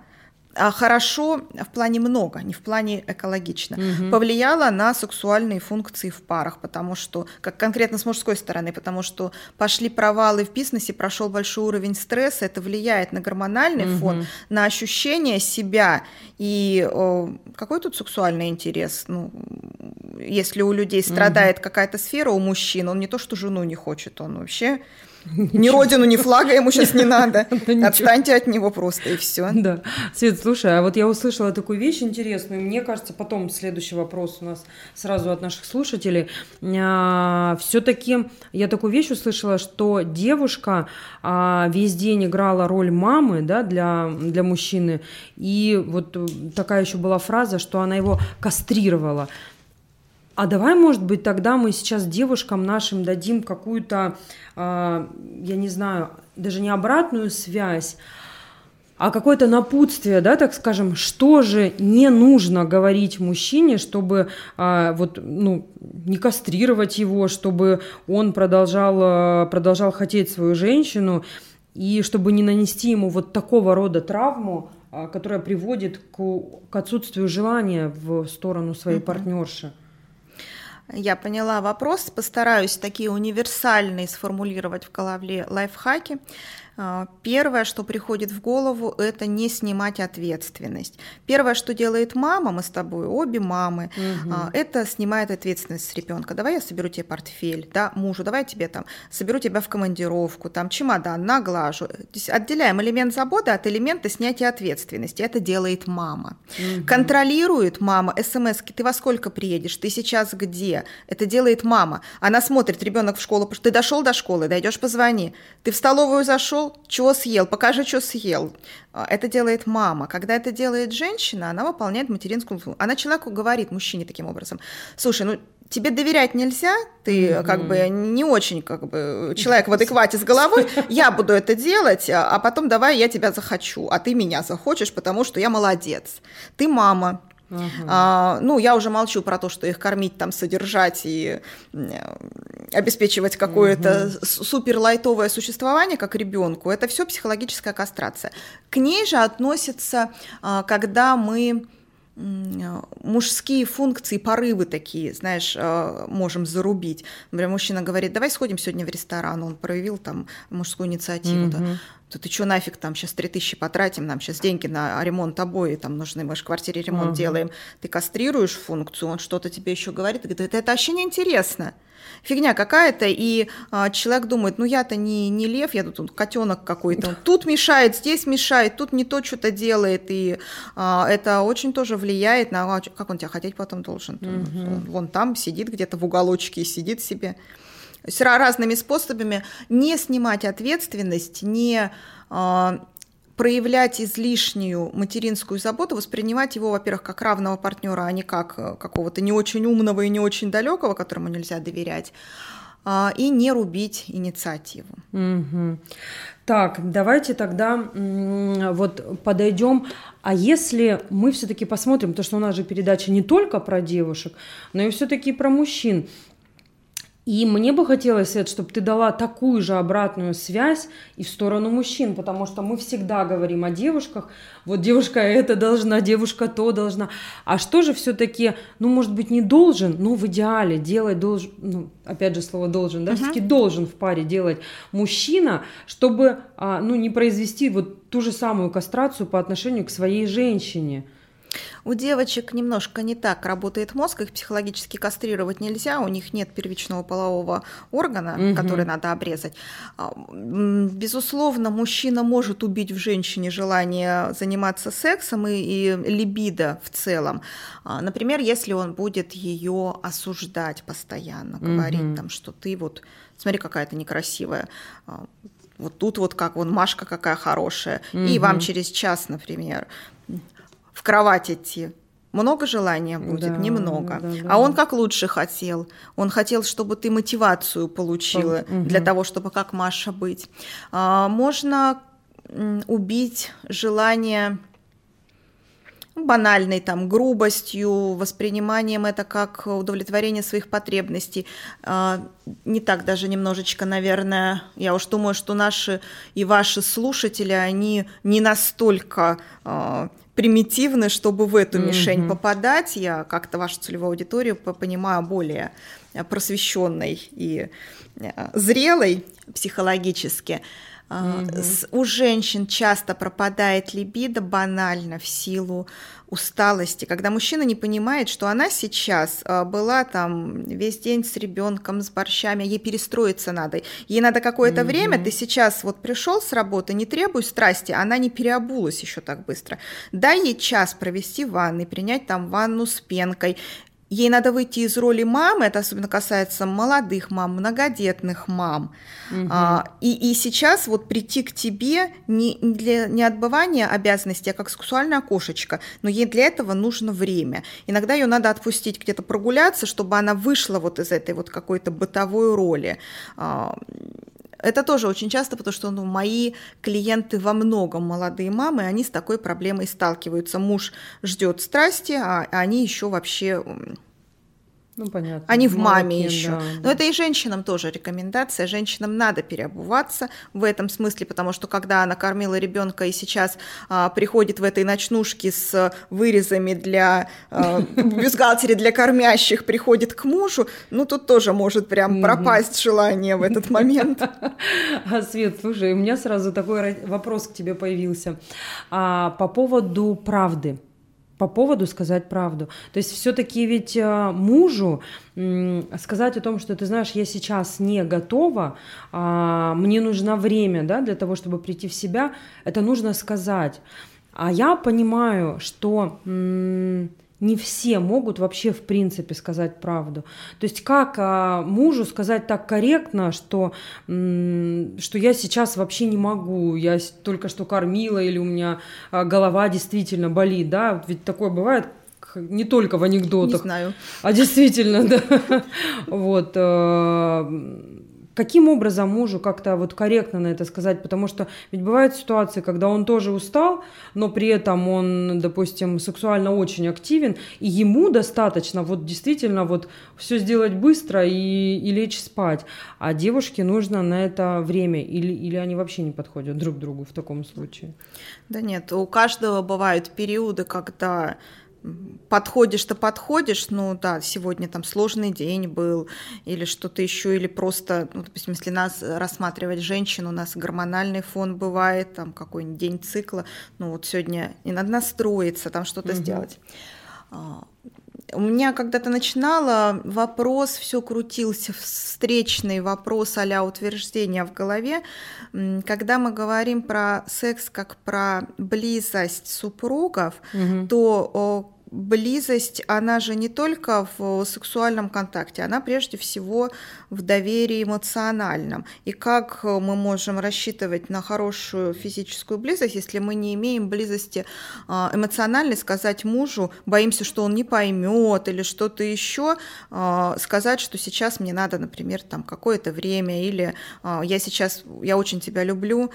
хорошо в плане много, не в плане экологично, угу. повлияло на сексуальные функции в парах, потому что, как конкретно с мужской стороны, потому что пошли провалы в бизнесе, прошел большой уровень стресса, это влияет на гормональный угу. фон, на ощущение себя. И о, какой тут сексуальный интерес? Ну, если у людей страдает угу. какая-то сфера, у мужчин, он не то, что жену не хочет, он вообще ни родину, ни флага ему сейчас не надо. Отстаньте от него просто, и все. Да. Свет, слушай, а вот я услышала такую вещь интересную. Мне кажется, потом следующий вопрос у нас сразу от наших слушателей. А, Все-таки я такую вещь услышала, что девушка а, весь день играла роль мамы да, для, для мужчины. И вот такая еще была фраза, что она его кастрировала. А давай, может быть, тогда мы сейчас девушкам нашим дадим какую-то, э, я не знаю, даже не обратную связь, а какое-то напутствие, да, так скажем, что же не нужно говорить мужчине, чтобы а, вот, ну, не кастрировать его, чтобы он продолжал, а, продолжал хотеть свою женщину, и чтобы не нанести ему вот такого рода травму, а, которая приводит к, к отсутствию желания в сторону своей mm-hmm. партнерши. Я поняла вопрос, постараюсь такие универсальные сформулировать в голове лайфхаки. А, первое, что приходит в голову, это не снимать ответственность. Первое, что делает мама, мы с тобой обе мамы, угу. это снимает ответственность с ребенка. Давай я соберу тебе портфель, да, мужу, давай я тебе там соберу тебя в командировку, там чемодан, наглажу. отделяем элемент заботы от элемента снятия ответственности. Это делает мама. Угу. Контролирует мама смс ты во сколько приедешь, ты сейчас где? Это делает мама. Она смотрит, ребенок в школу, ты дошел до школы, дойдешь, позвони. Ты в столовую зашел, пришел, чего съел, покажи, что съел. А, это делает мама. Когда это делает женщина, она выполняет материнскую функцию. Она человеку говорит, мужчине таким образом, слушай, ну тебе доверять нельзя, ты mm-hmm. как бы не очень как бы человек в адеквате с головой, я буду это делать, а, а потом давай я тебя захочу, а ты меня захочешь, потому что я молодец. Ты мама, Uh-huh. А, ну, я уже молчу про то, что их кормить, там, содержать и обеспечивать какое-то uh-huh. супер лайтовое существование, как ребенку. Это все психологическая кастрация. К ней же относится, а, когда мы мужские функции, порывы такие, знаешь, а, можем зарубить. Например, мужчина говорит, давай сходим сегодня в ресторан, он проявил там мужскую инициативу. Mm-hmm. Да то ты что нафиг там сейчас 3000 потратим, нам сейчас деньги на ремонт обои там нужны, мы же в квартире ремонт uh-huh. делаем. Ты кастрируешь функцию, он что-то тебе еще говорит, говорит, это, это вообще неинтересно. Фигня какая-то, и а, человек думает, ну я-то не, не лев, я тут котенок какой-то. Тут мешает, здесь мешает, тут не то что-то делает, и а, это очень тоже влияет на, а, как он тебя хотеть потом должен. Uh-huh. вон там сидит где-то в уголочке и сидит себе разными способами не снимать ответственность, не а, проявлять излишнюю материнскую заботу, воспринимать его, во-первых, как равного партнера, а не как э, какого-то не очень умного и не очень далекого, которому нельзя доверять, а, и не рубить инициативу. Угу. Так, давайте тогда вот подойдем. А если мы все-таки посмотрим, потому что у нас же передача не только про девушек, но и все-таки про мужчин. И мне бы хотелось, Эд, чтобы ты дала такую же обратную связь и в сторону мужчин, потому что мы всегда говорим о девушках. Вот девушка это должна, девушка то должна. А что же все-таки, ну, может быть, не должен, но в идеале делать должен, ну, опять же слово должен, да, uh-huh. все-таки должен в паре делать мужчина, чтобы, а, ну, не произвести вот ту же самую кастрацию по отношению к своей женщине. У девочек немножко не так работает мозг, их психологически кастрировать нельзя, у них нет первичного полового органа, угу. который надо обрезать. А, безусловно, мужчина может убить в женщине желание заниматься сексом и, и либидо в целом. А, например, если он будет ее осуждать постоянно, говорить угу. там, что ты вот, смотри, какая то некрасивая а, вот тут вот как вон Машка какая хорошая, угу. и вам через час, например, в кровать идти. Много желания будет, да, немного. Да, да, а он как лучше хотел. Он хотел, чтобы ты мотивацию получила угу. для того, чтобы как Маша быть. А, можно убить желание банальной там грубостью, восприниманием это как удовлетворение своих потребностей. А, не так даже немножечко, наверное, я уж думаю, что наши и ваши слушатели, они не настолько а, примитивны, чтобы в эту мишень mm-hmm. попадать. Я как-то вашу целевую аудиторию понимаю более просвещенной и а, зрелой психологически. Mm-hmm. У женщин часто пропадает либидо банально в силу усталости, когда мужчина не понимает, что она сейчас а, была там весь день с ребенком, с борщами, ей перестроиться надо. Ей надо какое-то mm-hmm. время, ты сейчас вот пришел с работы, не требуй страсти, она не переобулась еще так быстро. Дай ей час провести в ванной, принять там ванну с пенкой, Ей надо выйти из роли мамы, это особенно касается молодых мам, многодетных мам. Угу. А, и, и сейчас вот прийти к тебе не, для, не отбывания обязанностей, а как сексуальная окошечко, но ей для этого нужно время. Иногда ее надо отпустить где-то прогуляться, чтобы она вышла вот из этой вот какой-то бытовой роли. А, это тоже очень часто, потому что ну, мои клиенты во многом молодые мамы, они с такой проблемой сталкиваются. Муж ждет страсти, а они еще вообще ну, понятно. Они в маме еще. Да. Но это и женщинам тоже рекомендация. Женщинам надо переобуваться в этом смысле, потому что когда она кормила ребенка и сейчас а, приходит в этой ночнушке с вырезами для а, бюстгальтере для кормящих, приходит к мужу, ну тут тоже может прям пропасть желание в этот момент. А, Свет, слушай, у меня сразу такой вопрос к тебе появился. А, по поводу правды по поводу сказать правду. То есть все-таки ведь э, мужу сказать о том, что ты знаешь, я сейчас не готова, а, мне нужно время да, для того, чтобы прийти в себя, это нужно сказать. А я понимаю, что не все могут вообще в принципе сказать правду. То есть как а, мужу сказать так корректно, что, что я сейчас вообще не могу, я только что кормила или у меня а, голова действительно болит, да, ведь такое бывает, не только в анекдотах. Не знаю. А действительно, да. Вот. Каким образом мужу как-то вот корректно на это сказать, потому что ведь бывают ситуации, когда он тоже устал, но при этом он, допустим, сексуально очень активен, и ему достаточно вот действительно вот все сделать быстро и, и лечь спать, а девушке нужно на это время, или, или они вообще не подходят друг другу в таком случае? Да нет, у каждого бывают периоды, когда подходишь-то подходишь, ну да, сегодня там сложный день был, или что-то еще, или просто, ну, допустим, если нас рассматривать женщину, у нас гормональный фон бывает, там какой-нибудь день цикла, ну вот сегодня не надо настроиться, там что-то угу. сделать. У меня когда-то начинала, вопрос все крутился, встречный вопрос а утверждения в голове. Когда мы говорим про секс как про близость супругов, угу. то близость, она же не только в сексуальном контакте, она прежде всего в доверии эмоциональном. И как мы можем рассчитывать на хорошую физическую близость, если мы не имеем близости а, эмоциональной, сказать мужу, боимся, что он не поймет или что-то еще, а, сказать, что сейчас мне надо, например, там какое-то время, или а, я сейчас, я очень тебя люблю,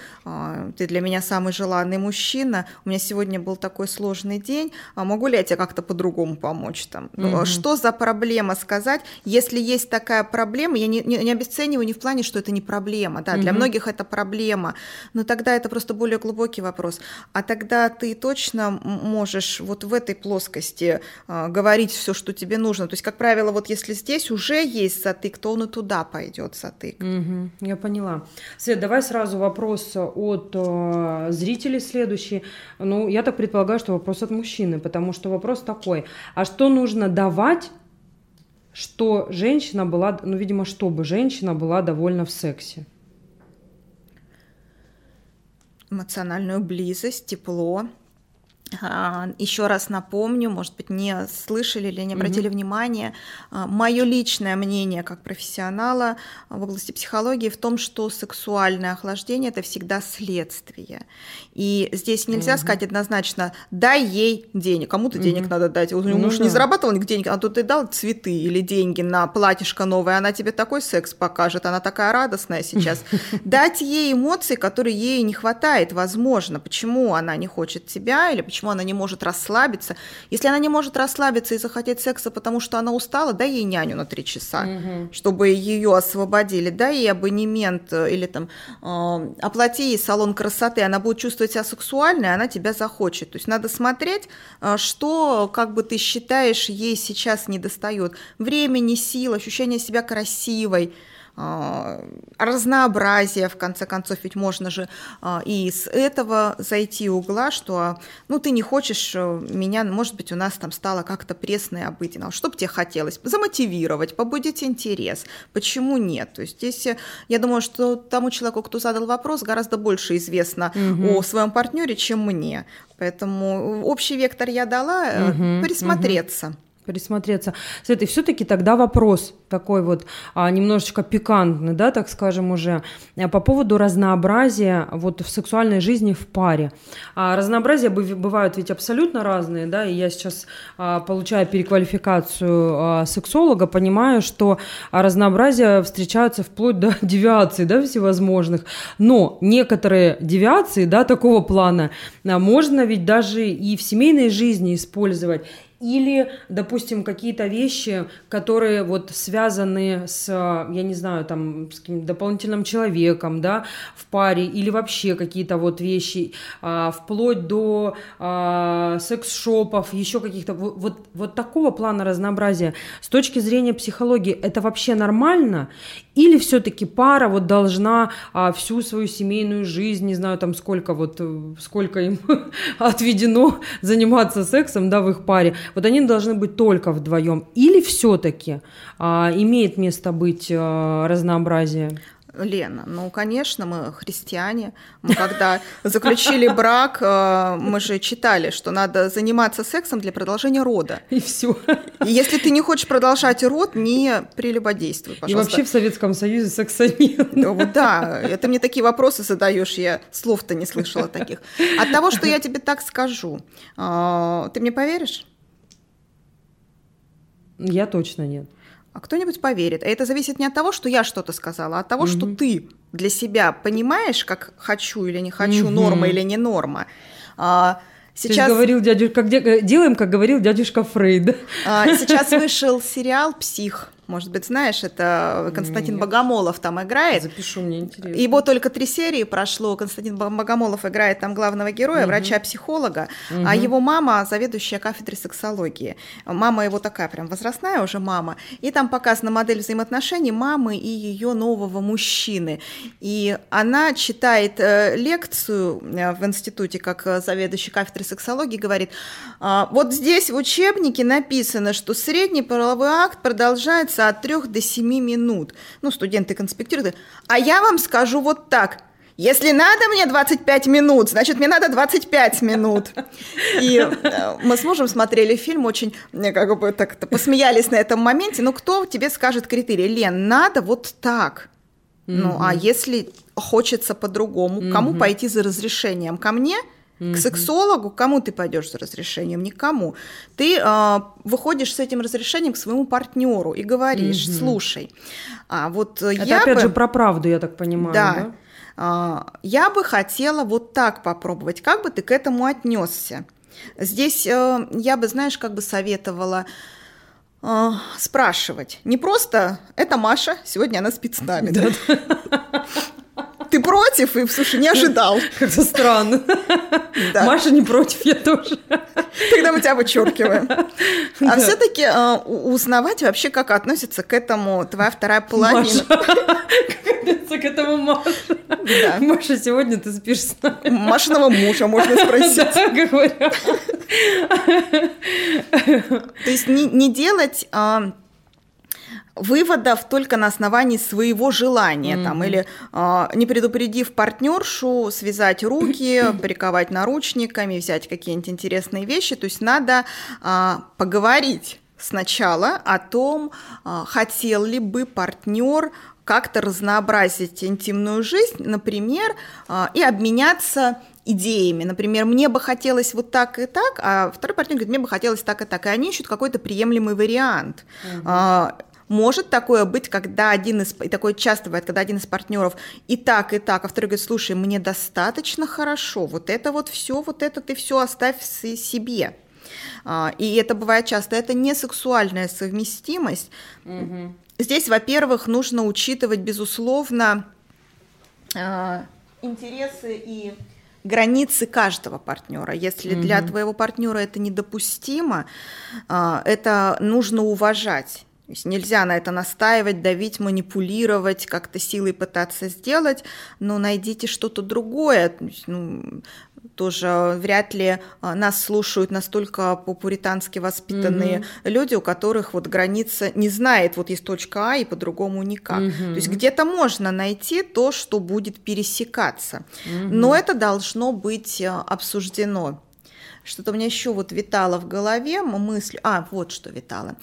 ты для меня самый желанный мужчина, у меня сегодня был такой сложный день, могу ли я тебе как-то по-другому помочь там. Угу. Что за проблема сказать? Если есть такая проблема, я не, не, не обесцениваю не в плане, что это не проблема, да, угу. для многих это проблема, но тогда это просто более глубокий вопрос. А тогда ты точно можешь вот в этой плоскости э, говорить все, что тебе нужно. То есть, как правило, вот если здесь уже есть затык, то он и туда пойдет затык. Угу. Я поняла. Свет, давай сразу вопрос от э, зрителей следующий. Ну, я так предполагаю, что вопрос от мужчины, потому что вопрос вопрос такой, а что нужно давать, что женщина была, ну, видимо, чтобы женщина была довольна в сексе? Эмоциональную близость, тепло, Еще раз напомню, может быть, не слышали или не обратили mm-hmm. внимания, мое личное мнение как профессионала в области психологии в том, что сексуальное охлаждение это всегда следствие. И здесь нельзя mm-hmm. сказать однозначно, дай ей денег, кому-то mm-hmm. денег надо дать. У ну, муж да. не зарабатывал никаких денег, а тут ты дал цветы или деньги на платьишко новое, она тебе такой секс покажет, она такая радостная сейчас. Дать ей эмоции, которые ей не хватает, возможно. Почему она не хочет тебя или почему почему она не может расслабиться. Если она не может расслабиться и захотеть секса, потому что она устала, дай ей няню на три часа, угу. чтобы ее освободили, дай ей абонемент э, или там э, оплати ей салон красоты, она будет чувствовать себя сексуальной, она тебя захочет. То есть надо смотреть, э, что, как бы ты считаешь, ей сейчас не достает. Времени, сил, ощущение себя красивой. А, разнообразие, в конце концов, ведь можно же а, и с этого зайти угла, что, ну, ты не хочешь э, меня, может быть, у нас там стало как-то пресно и обыденно, что бы тебе хотелось? Замотивировать, побудить интерес. Почему нет? То есть здесь, э, я думаю, что тому человеку, кто задал вопрос, гораздо больше известно угу. о своем партнере, чем мне. Поэтому общий вектор я дала, угу, присмотреться. Угу присмотреться. Света, и все-таки тогда вопрос такой вот а, немножечко пикантный, да, так скажем уже, а, по поводу разнообразия вот в сексуальной жизни в паре. А, разнообразия бывают ведь абсолютно разные, да, и я сейчас, а, получая переквалификацию а, сексолога, понимаю, что разнообразия встречаются вплоть до девиаций, да, всевозможных, но некоторые девиации, да, такого плана а, можно ведь даже и в семейной жизни использовать, или, допустим, какие-то вещи, которые вот связаны с, я не знаю, там, с каким-то дополнительным человеком, да, в паре, или вообще какие-то вот вещи, а, вплоть до а, секс-шопов, еще каких-то, вот, вот, вот такого плана разнообразия. С точки зрения психологии, это вообще нормально? Или все-таки пара вот должна а, всю свою семейную жизнь, не знаю, там сколько вот, сколько им отведено заниматься сексом, да, в их паре, вот они должны быть только вдвоем. Или все-таки а, имеет место быть а, разнообразие? Лена, ну, конечно, мы христиане. Мы когда заключили брак, э, мы же читали, что надо заниматься сексом для продолжения рода. И все. И если ты не хочешь продолжать род, не прелюбодействуй, пожалуйста. И вообще в Советском Союзе секса нет. Ну, да, это мне такие вопросы задаешь, я слов-то не слышала таких. От того, что я тебе так скажу, э, ты мне поверишь? Я точно нет а кто-нибудь поверит. И это зависит не от того, что я что-то сказала, а от того, mm-hmm. что ты для себя понимаешь, как хочу или не хочу, mm-hmm. норма или не норма. А, сейчас говорил дядюшка, как де... делаем, как говорил дядюшка Фрейд. А, сейчас вышел сериал "Псих". Может быть, знаешь, это Константин Нет. Богомолов там играет. Запишу, мне интересно. Его только три серии прошло. Константин Богомолов играет там главного героя, угу. врача-психолога, угу. а его мама заведующая кафедрой сексологии. Мама его такая прям возрастная уже мама. И там показана модель взаимоотношений мамы и ее нового мужчины. И она читает э, лекцию э, в институте, как э, заведующий кафедрой сексологии, говорит, «А, вот здесь в учебнике написано, что средний половой акт продолжается длится от 3 до 7 минут. Ну, студенты конспектируют. А я вам скажу вот так. Если надо мне 25 минут, значит, мне надо 25 минут. И э, мы с мужем смотрели фильм, очень как бы так посмеялись на этом моменте. Ну, кто тебе скажет критерии? Лен, надо вот так. Ну, а если хочется по-другому, кому пойти за разрешением? Ко мне – Mm-hmm. К сексологу кому ты пойдешь за разрешением? Никому. Ты э, выходишь с этим разрешением к своему партнеру и говоришь: mm-hmm. слушай, а вот Это я опять бы... же про правду, я так понимаю. Да. да? А, я бы хотела вот так попробовать. Как бы ты к этому отнесся? Здесь э, я бы, знаешь, как бы советовала э, спрашивать. Не просто это Маша, сегодня она спит с нами. Да? Ты против? И, слушай, не ожидал. Как-то странно. Да. Маша не против, я тоже. Тогда мы тебя вычеркиваем. А да. все-таки э, узнавать вообще, как относится к этому твоя вторая половина. Маша. Как относится к этому Маша. Да. Маша, сегодня ты спишь с нами. Машиного мужа можно спросить. Да, говорят. То есть не, не делать... А, выводов только на основании своего желания, mm-hmm. там, или э, не предупредив партнершу, связать руки, приковать наручниками, взять какие-нибудь интересные вещи. То есть надо э, поговорить сначала о том, э, хотел ли бы партнер как-то разнообразить интимную жизнь, например, э, и обменяться идеями. Например, мне бы хотелось вот так и так, а второй партнер говорит, мне бы хотелось так и так. И они ищут какой-то приемлемый вариант. Угу. Может такое быть, когда один из, и такое часто бывает, когда один из партнеров и так, и так, а второй говорит, слушай, мне достаточно хорошо, вот это вот все, вот это ты все оставь себе. А, и это бывает часто, это не сексуальная совместимость. Угу. Здесь, во-первых, нужно учитывать, безусловно, а, интересы и границы каждого партнера. Если угу. для твоего партнера это недопустимо, а, это нужно уважать. То есть нельзя на это настаивать, давить, манипулировать, как-то силой пытаться сделать, но найдите что-то другое. Ну, тоже вряд ли а, нас слушают настолько по-пуритански воспитанные mm-hmm. люди, у которых вот граница не знает, вот есть точка А и по-другому никак. Mm-hmm. То есть где-то можно найти то, что будет пересекаться, mm-hmm. но это должно быть а, обсуждено. Что-то у меня еще вот витало в голове мысль, а вот что витало.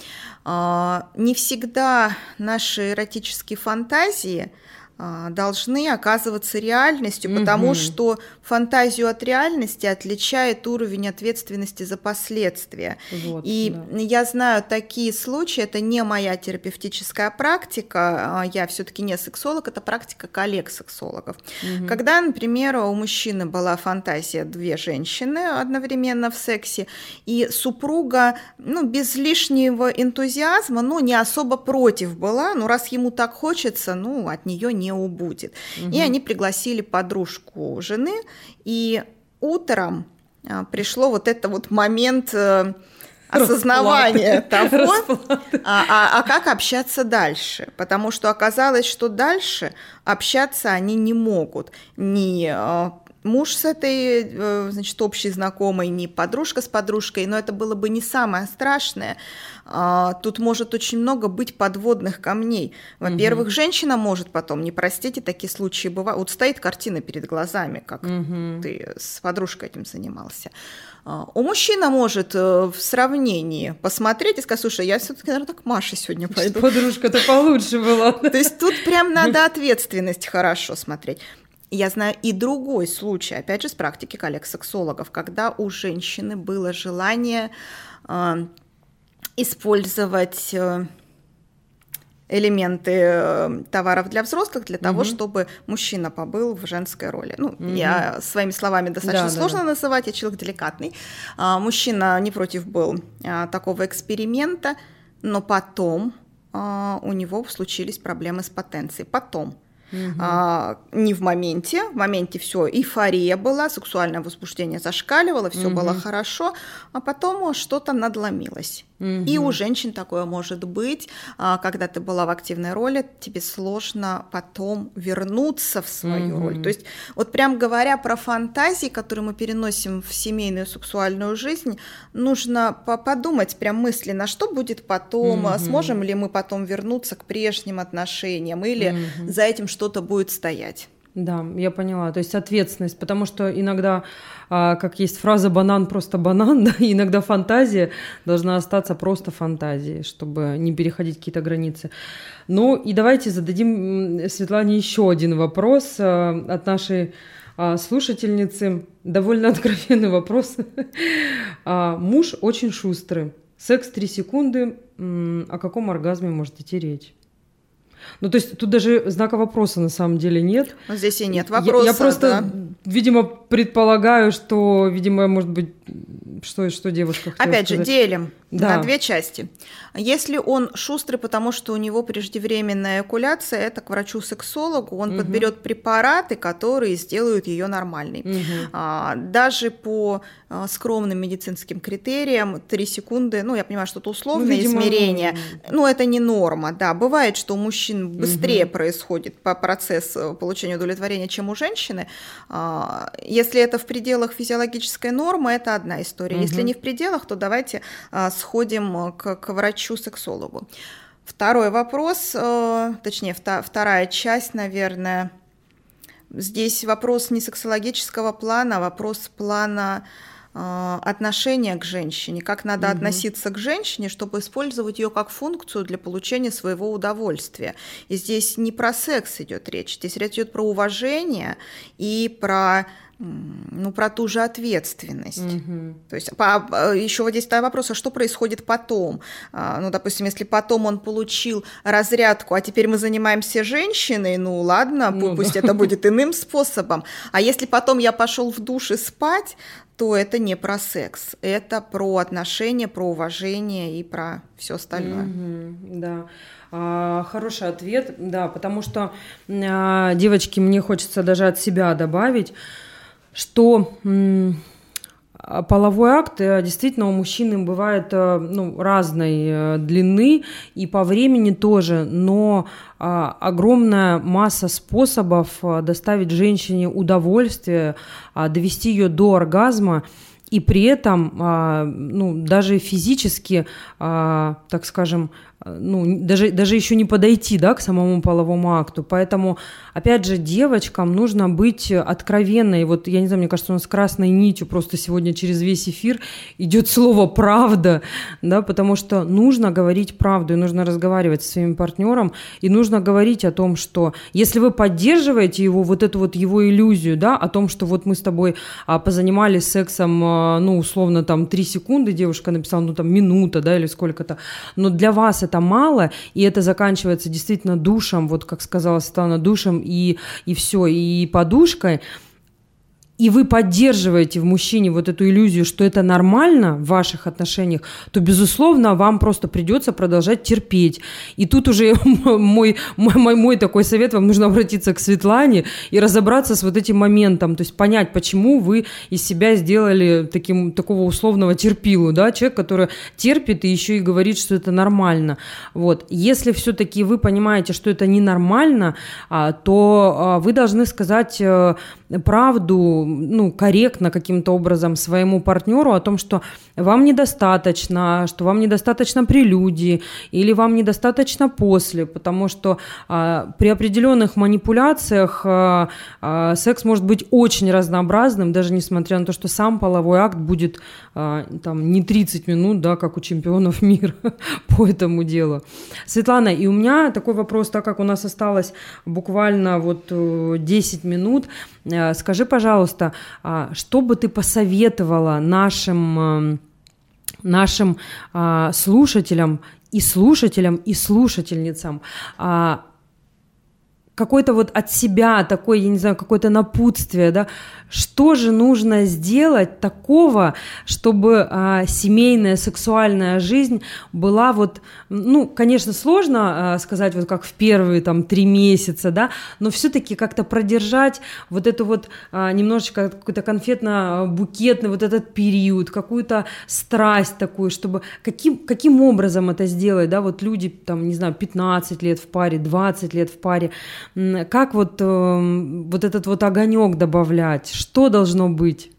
А, не всегда наши эротические фантазии должны оказываться реальностью, угу. потому что фантазию от реальности отличает уровень ответственности за последствия. Вот, и да. я знаю такие случаи, это не моя терапевтическая практика, а я все-таки не сексолог, это практика коллег-сексологов. Угу. Когда, например, у мужчины была фантазия две женщины одновременно в сексе, и супруга, ну, без лишнего энтузиазма, ну, не особо против была, ну, раз ему так хочется, ну, от нее не не убудет. Угу. И они пригласили подружку жены, и утром а, пришло вот это вот момент э, осознавания того, а, а, а как общаться дальше. Потому что оказалось, что дальше общаться они не могут. Ни э, муж с этой, э, значит, общей знакомой, ни подружка с подружкой, но это было бы не самое страшное. А, тут может очень много быть подводных камней. Во-первых, угу. женщина может потом, не простите, такие случаи бывают. Вот стоит картина перед глазами, как угу. ты с подружкой этим занимался. А, у мужчины может э, в сравнении посмотреть и сказать, слушай, я все-таки, наверное, так Маша сегодня пойду. Подружка-то получше была. То есть тут прям надо ответственность хорошо смотреть. Я знаю и другой случай, опять же, с практики коллег-сексологов, когда у женщины было желание э, использовать э, элементы э, товаров для взрослых для того, угу. чтобы мужчина побыл в женской роли. Ну, угу. я своими словами достаточно да, сложно да, да. называть, я человек деликатный. А, мужчина не против был а, такого эксперимента, но потом а, у него случились проблемы с потенцией. Потом Угу. А, не в моменте, в моменте все, эйфория была, сексуальное возбуждение зашкаливало, все угу. было хорошо, а потом что-то надломилось. Угу. И у женщин такое может быть, а, когда ты была в активной роли, тебе сложно потом вернуться в свою угу. роль. То есть вот прям говоря про фантазии, которые мы переносим в семейную сексуальную жизнь, нужно подумать прям мысленно, что будет потом, угу. сможем ли мы потом вернуться к прежним отношениям или угу. за этим что-то будет стоять. Да, я поняла. То есть ответственность, потому что иногда, а, как есть фраза «банан просто банан», да, иногда фантазия должна остаться просто фантазией, чтобы не переходить какие-то границы. Ну и давайте зададим Светлане еще один вопрос а, от нашей а, слушательницы. Довольно откровенный вопрос. Муж очень шустрый. Секс 3 секунды. О каком оргазме может идти речь? Ну, то есть тут даже знака вопроса на самом деле нет. Но здесь и нет вопроса. Я, я просто, да? видимо, предполагаю, что, видимо, может быть, что, что девушка Опять сказать. же, делим да. на две части. Если он шустрый, потому что у него преждевременная экуляция, это к врачу-сексологу, он угу. подберет препараты, которые сделают ее нормальной. Угу. А, даже по скромным медицинским критериям 3 секунды, ну, я понимаю, что это условное ну, видимо, измерение, ну, это не норма, да, бывает, что у мужчин быстрее угу. происходит по процесс э, получения удовлетворения, чем у женщины. А, если это в пределах физиологической нормы, это одна история. Угу. Если не в пределах, то давайте а, сходим к, к врачу-сексологу. Второй вопрос, э, точнее, вторая часть, наверное. Здесь вопрос не сексологического плана, а вопрос плана э, отношения к женщине, как надо угу. относиться к женщине, чтобы использовать ее как функцию для получения своего удовольствия. И здесь не про секс идет речь, здесь речь идет про уважение и про ну, про ту же ответственность. Угу. То есть по, еще вот здесь вопрос, а что происходит потом? А, ну, допустим, если потом он получил разрядку, а теперь мы занимаемся женщиной, ну ладно, ну, пусть да. это будет иным способом. А если потом я пошел в душ и спать, то это не про секс, это про отношения, про уважение и про все остальное. Угу, да. А, хороший ответ, да, потому что, а, девочки, мне хочется даже от себя добавить, что а, половой акт э, действительно у мужчины бывает э, ну, разной э, длины и по времени тоже, но а, огромная масса способов доставить женщине удовольствие, а, довести ее до оргазма и при этом ну, даже физически, так скажем, ну, даже, даже еще не подойти да, к самому половому акту. Поэтому, опять же, девочкам нужно быть откровенной. Вот, я не знаю, мне кажется, у нас красной нитью просто сегодня через весь эфир идет слово «правда», да, потому что нужно говорить правду, и нужно разговаривать со своим партнером, и нужно говорить о том, что если вы поддерживаете его, вот эту вот его иллюзию, да, о том, что вот мы с тобой а, позанимались сексом, а, ну, условно, там, три секунды, девушка написала, ну, там, минута, да, или сколько-то, но для вас это это мало, и это заканчивается действительно душем, вот как сказала Светлана, душем и, и все, и подушкой, и вы поддерживаете в мужчине вот эту иллюзию, что это нормально в ваших отношениях, то, безусловно, вам просто придется продолжать терпеть. И тут уже мой, мой, мой такой совет, вам нужно обратиться к Светлане и разобраться с вот этим моментом, то есть понять, почему вы из себя сделали таким, такого условного терпилу, да, человек, который терпит и еще и говорит, что это нормально. Вот. Если все-таки вы понимаете, что это ненормально, а, то а, вы должны сказать э, правду, ну, корректно каким-то образом своему партнеру о том, что вам недостаточно, что вам недостаточно прелюдии или вам недостаточно после, потому что а, при определенных манипуляциях а, а, секс может быть очень разнообразным, даже несмотря на то, что сам половой акт будет а, там не 30 минут, да, как у чемпионов мира по этому делу. Светлана, и у меня такой вопрос, так как у нас осталось буквально вот 10 э, минут, э, скажи, пожалуйста, а, что бы ты посоветовала нашим эм, нашим а, слушателям и слушателям и слушательницам? А, какой-то вот от себя такой, я не знаю, какое-то напутствие, да, что же нужно сделать такого, чтобы а, семейная сексуальная жизнь была вот, ну, конечно, сложно а, сказать вот как в первые там три месяца, да, но все-таки как-то продержать вот эту вот а, немножечко какой-то конфетно-букетный вот этот период, какую-то страсть такую, чтобы каким, каким образом это сделать, да, вот люди там, не знаю, 15 лет в паре, 20 лет в паре, как вот, э, вот этот вот огонек добавлять, что должно быть?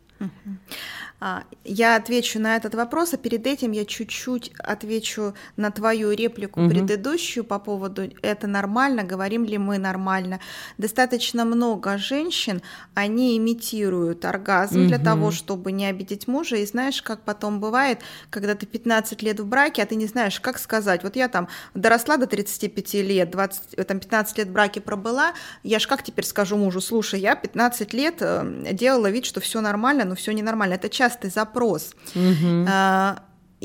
А, я отвечу на этот вопрос, а перед этим я чуть-чуть отвечу на твою реплику угу. предыдущую по поводу «это нормально», говорим ли мы нормально. Достаточно много женщин, они имитируют оргазм угу. для того, чтобы не обидеть мужа, и знаешь, как потом бывает, когда ты 15 лет в браке, а ты не знаешь, как сказать, вот я там доросла до 35 лет, 20, там 15 лет в браке пробыла, я ж как теперь скажу мужу, слушай, я 15 лет э, делала вид, что все нормально, но все ненормально. Это часто частый запрос. Угу.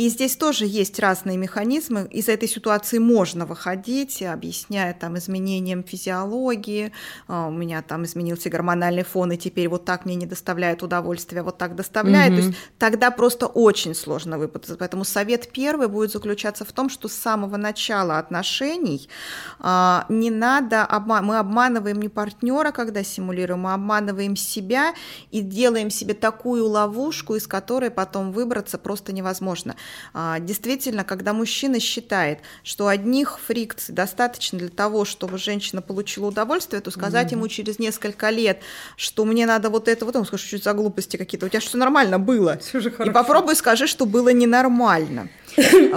И здесь тоже есть разные механизмы. Из этой ситуации можно выходить, объясняя там изменением физиологии. А, у меня там изменился гормональный фон, и теперь вот так мне не доставляет удовольствия, вот так доставляет. Угу. То есть тогда просто очень сложно выпутаться. Поэтому совет первый будет заключаться в том, что с самого начала отношений а, не надо обман... мы обманываем не партнера, когда симулируем, мы обманываем себя и делаем себе такую ловушку, из которой потом выбраться просто невозможно. А, действительно, когда мужчина считает, что одних фрикций достаточно для того, чтобы женщина получила удовольствие, то сказать mm-hmm. ему через несколько лет, что мне надо вот это, вот он скажет, что за глупости какие-то, у тебя что нормально было. Все же хорошо. И попробуй скажи, что было ненормально.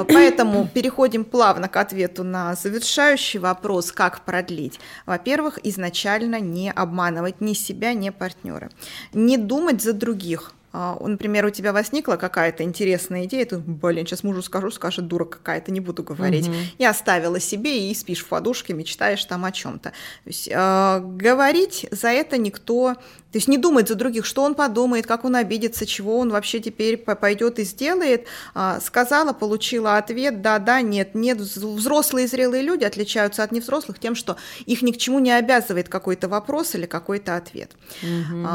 Поэтому переходим плавно к ответу на завершающий вопрос, как продлить. Во-первых, изначально не обманывать ни себя, ни партнера. Не думать за других, а, например, у тебя возникла какая-то интересная идея, ты, блин, сейчас мужу скажу, скажет, дура какая-то, не буду говорить. Угу. И оставила себе, и спишь в подушке, мечтаешь там о чем-то. То есть э, говорить за это никто то есть не думать за других, что он подумает, как он обидится, чего он вообще теперь пойдет и сделает. А, сказала, получила ответ, да, да, нет, нет. Взрослые и зрелые люди отличаются от невзрослых тем, что их ни к чему не обязывает какой-то вопрос или какой-то ответ. Угу.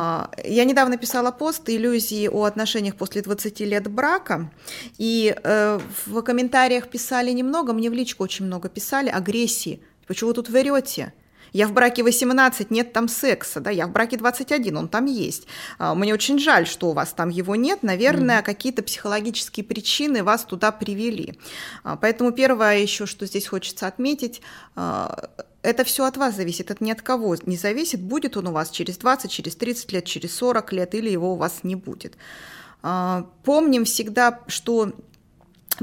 Я недавно писала пост «Иллюзии о отношениях после 20 лет брака», и э, в комментариях писали немного, мне в личку очень много писали, агрессии. Почему вы тут врете? Я в браке 18, нет там секса, да, я в браке 21, он там есть. А, мне очень жаль, что у вас там его нет. Наверное, mm-hmm. какие-то психологические причины вас туда привели. А, поэтому первое еще, что здесь хочется отметить, а, это все от вас зависит, это ни от кого не зависит, будет он у вас через 20, через 30 лет, через 40 лет, или его у вас не будет. Помним всегда, что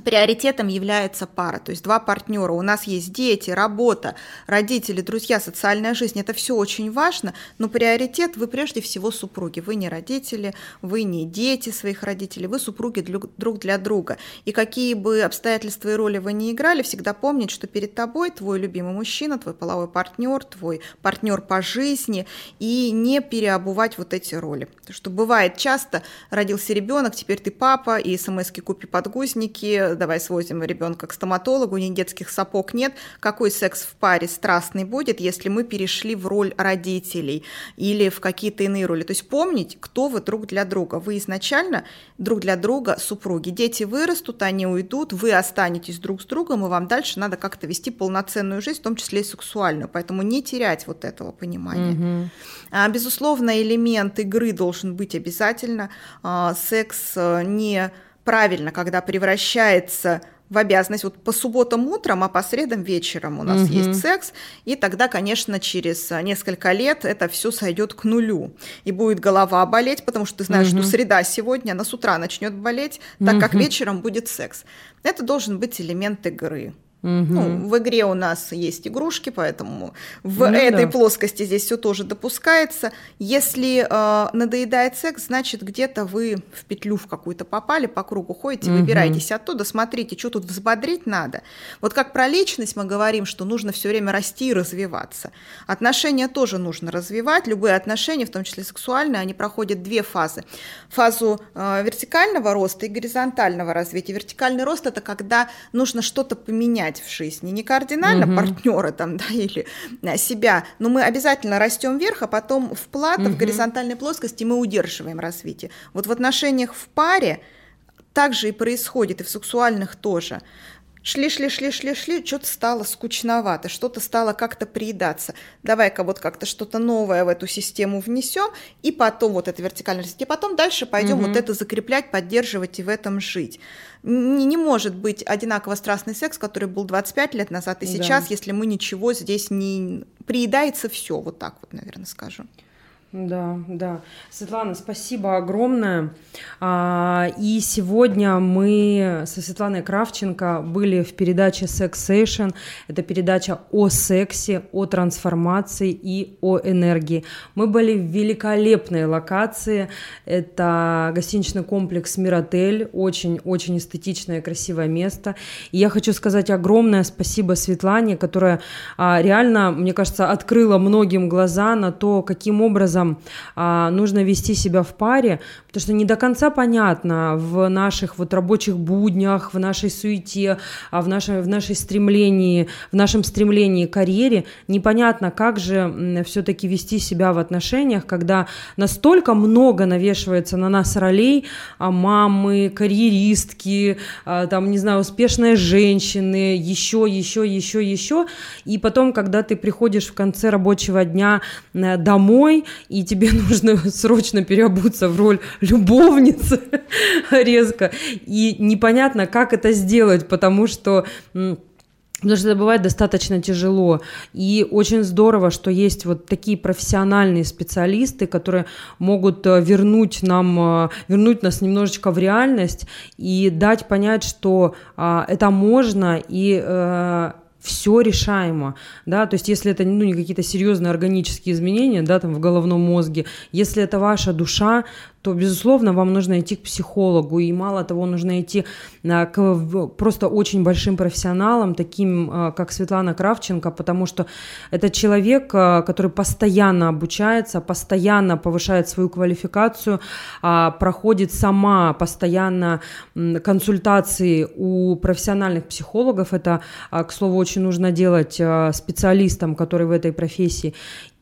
приоритетом является пара, то есть два партнера. У нас есть дети, работа, родители, друзья, социальная жизнь. Это все очень важно, но приоритет вы прежде всего супруги. Вы не родители, вы не дети своих родителей, вы супруги друг для друга. И какие бы обстоятельства и роли вы не играли, всегда помнить, что перед тобой твой любимый мужчина, твой половой партнер, твой партнер по жизни, и не переобувать вот эти роли. Потому что бывает часто, родился ребенок, теперь ты папа, и смс-ки купи подгузники, давай свозим ребенка к стоматологу, ни детских сапог нет. Какой секс в паре страстный будет, если мы перешли в роль родителей или в какие-то иные роли? То есть помнить, кто вы друг для друга. Вы изначально друг для друга супруги. Дети вырастут, они уйдут, вы останетесь друг с другом, и вам дальше надо как-то вести полноценную жизнь, в том числе и сексуальную. Поэтому не терять вот этого понимания. Угу. А, безусловно, элемент игры должен быть обязательно. А, секс э, не правильно, когда превращается в обязанность вот по субботам утром, а по средам вечером у нас угу. есть секс, и тогда, конечно, через несколько лет это все сойдет к нулю, и будет голова болеть, потому что ты знаешь, угу. что среда сегодня, она с утра начнет болеть, так угу. как вечером будет секс. Это должен быть элемент игры. Угу. Ну, в игре у нас есть игрушки, поэтому в ну, этой да. плоскости здесь все тоже допускается. Если э, надоедает секс, значит где-то вы в петлю в какую-то попали, по кругу ходите, угу. выбираетесь оттуда, смотрите, что тут взбодрить надо. Вот как про личность мы говорим, что нужно все время расти и развиваться. Отношения тоже нужно развивать. Любые отношения, в том числе сексуальные, они проходят две фазы. Фазу э, вертикального роста и горизонтального развития. Вертикальный рост это когда нужно что-то поменять менять в жизни. Не кардинально угу. партнера там, да, или а, себя, но мы обязательно растем вверх, а потом в плато, угу. в горизонтальной плоскости мы удерживаем развитие. Вот в отношениях в паре так же и происходит, и в сексуальных тоже шли, шли, шли, шли, шли, что-то стало скучновато, что-то стало как-то приедаться. Давай-ка вот как-то что-то новое в эту систему внесем, и потом вот это вертикальное развитие, и потом дальше пойдем угу. вот это закреплять, поддерживать и в этом жить. Не, не может быть одинаково страстный секс, который был 25 лет назад и сейчас, да. если мы ничего здесь не... Приедается все, вот так вот, наверное, скажу. Да, да. Светлана, спасибо огромное. А, и сегодня мы со Светланой Кравченко были в передаче Sex Session. Это передача о сексе, о трансформации и о энергии. Мы были в великолепной локации. Это гостиничный комплекс Миротель. Очень-очень эстетичное, красивое место. И я хочу сказать огромное спасибо Светлане, которая а, реально, мне кажется, открыла многим глаза на то, каким образом а, нужно вести себя в паре, потому что не до конца понятно в наших вот рабочих буднях, в нашей суете, а в, нашей, в, нашей стремлении, в нашем стремлении к карьере, непонятно, как же все-таки вести себя в отношениях, когда настолько много навешивается на нас ролей, а мамы, карьеристки, а, там, не знаю, успешные женщины, еще, еще, еще, еще, и потом, когда ты приходишь в конце рабочего дня домой и тебе нужно срочно переобуться в роль любовницы резко, и непонятно, как это сделать, потому что Потому что это бывает достаточно тяжело. И очень здорово, что есть вот такие профессиональные специалисты, которые могут э, вернуть нам, э, вернуть нас немножечко в реальность и дать понять, что а, это можно и а, все решаемо, да, то есть если это ну, не какие-то серьезные органические изменения, да, там в головном мозге, если это ваша душа, то, безусловно, вам нужно идти к психологу, и мало того, нужно идти а, к просто очень большим профессионалам, таким а, как Светлана Кравченко, потому что это человек, а, который постоянно обучается, постоянно повышает свою квалификацию, проходит сама постоянно консультации у профессиональных психологов. Это, к слову, очень нужно делать специалистам, которые в этой профессии.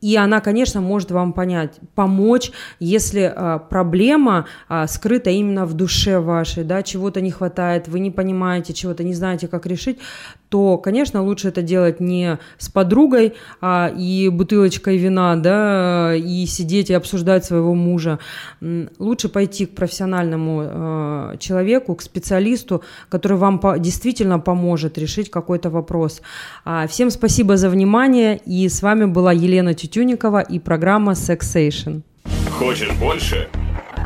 И она, конечно, может вам понять, помочь, если а, проблема а, скрыта именно в душе вашей, да, чего-то не хватает, вы не понимаете, чего-то не знаете, как решить, то, конечно, лучше это делать не с подругой а, и бутылочкой вина, да, и сидеть и обсуждать своего мужа. Лучше пойти к профессиональному э, человеку, к специалисту, который вам по- действительно поможет решить какой-то вопрос. А, всем спасибо за внимание, и с вами была Елена Тютюникова и программа Sexation. Хочешь больше?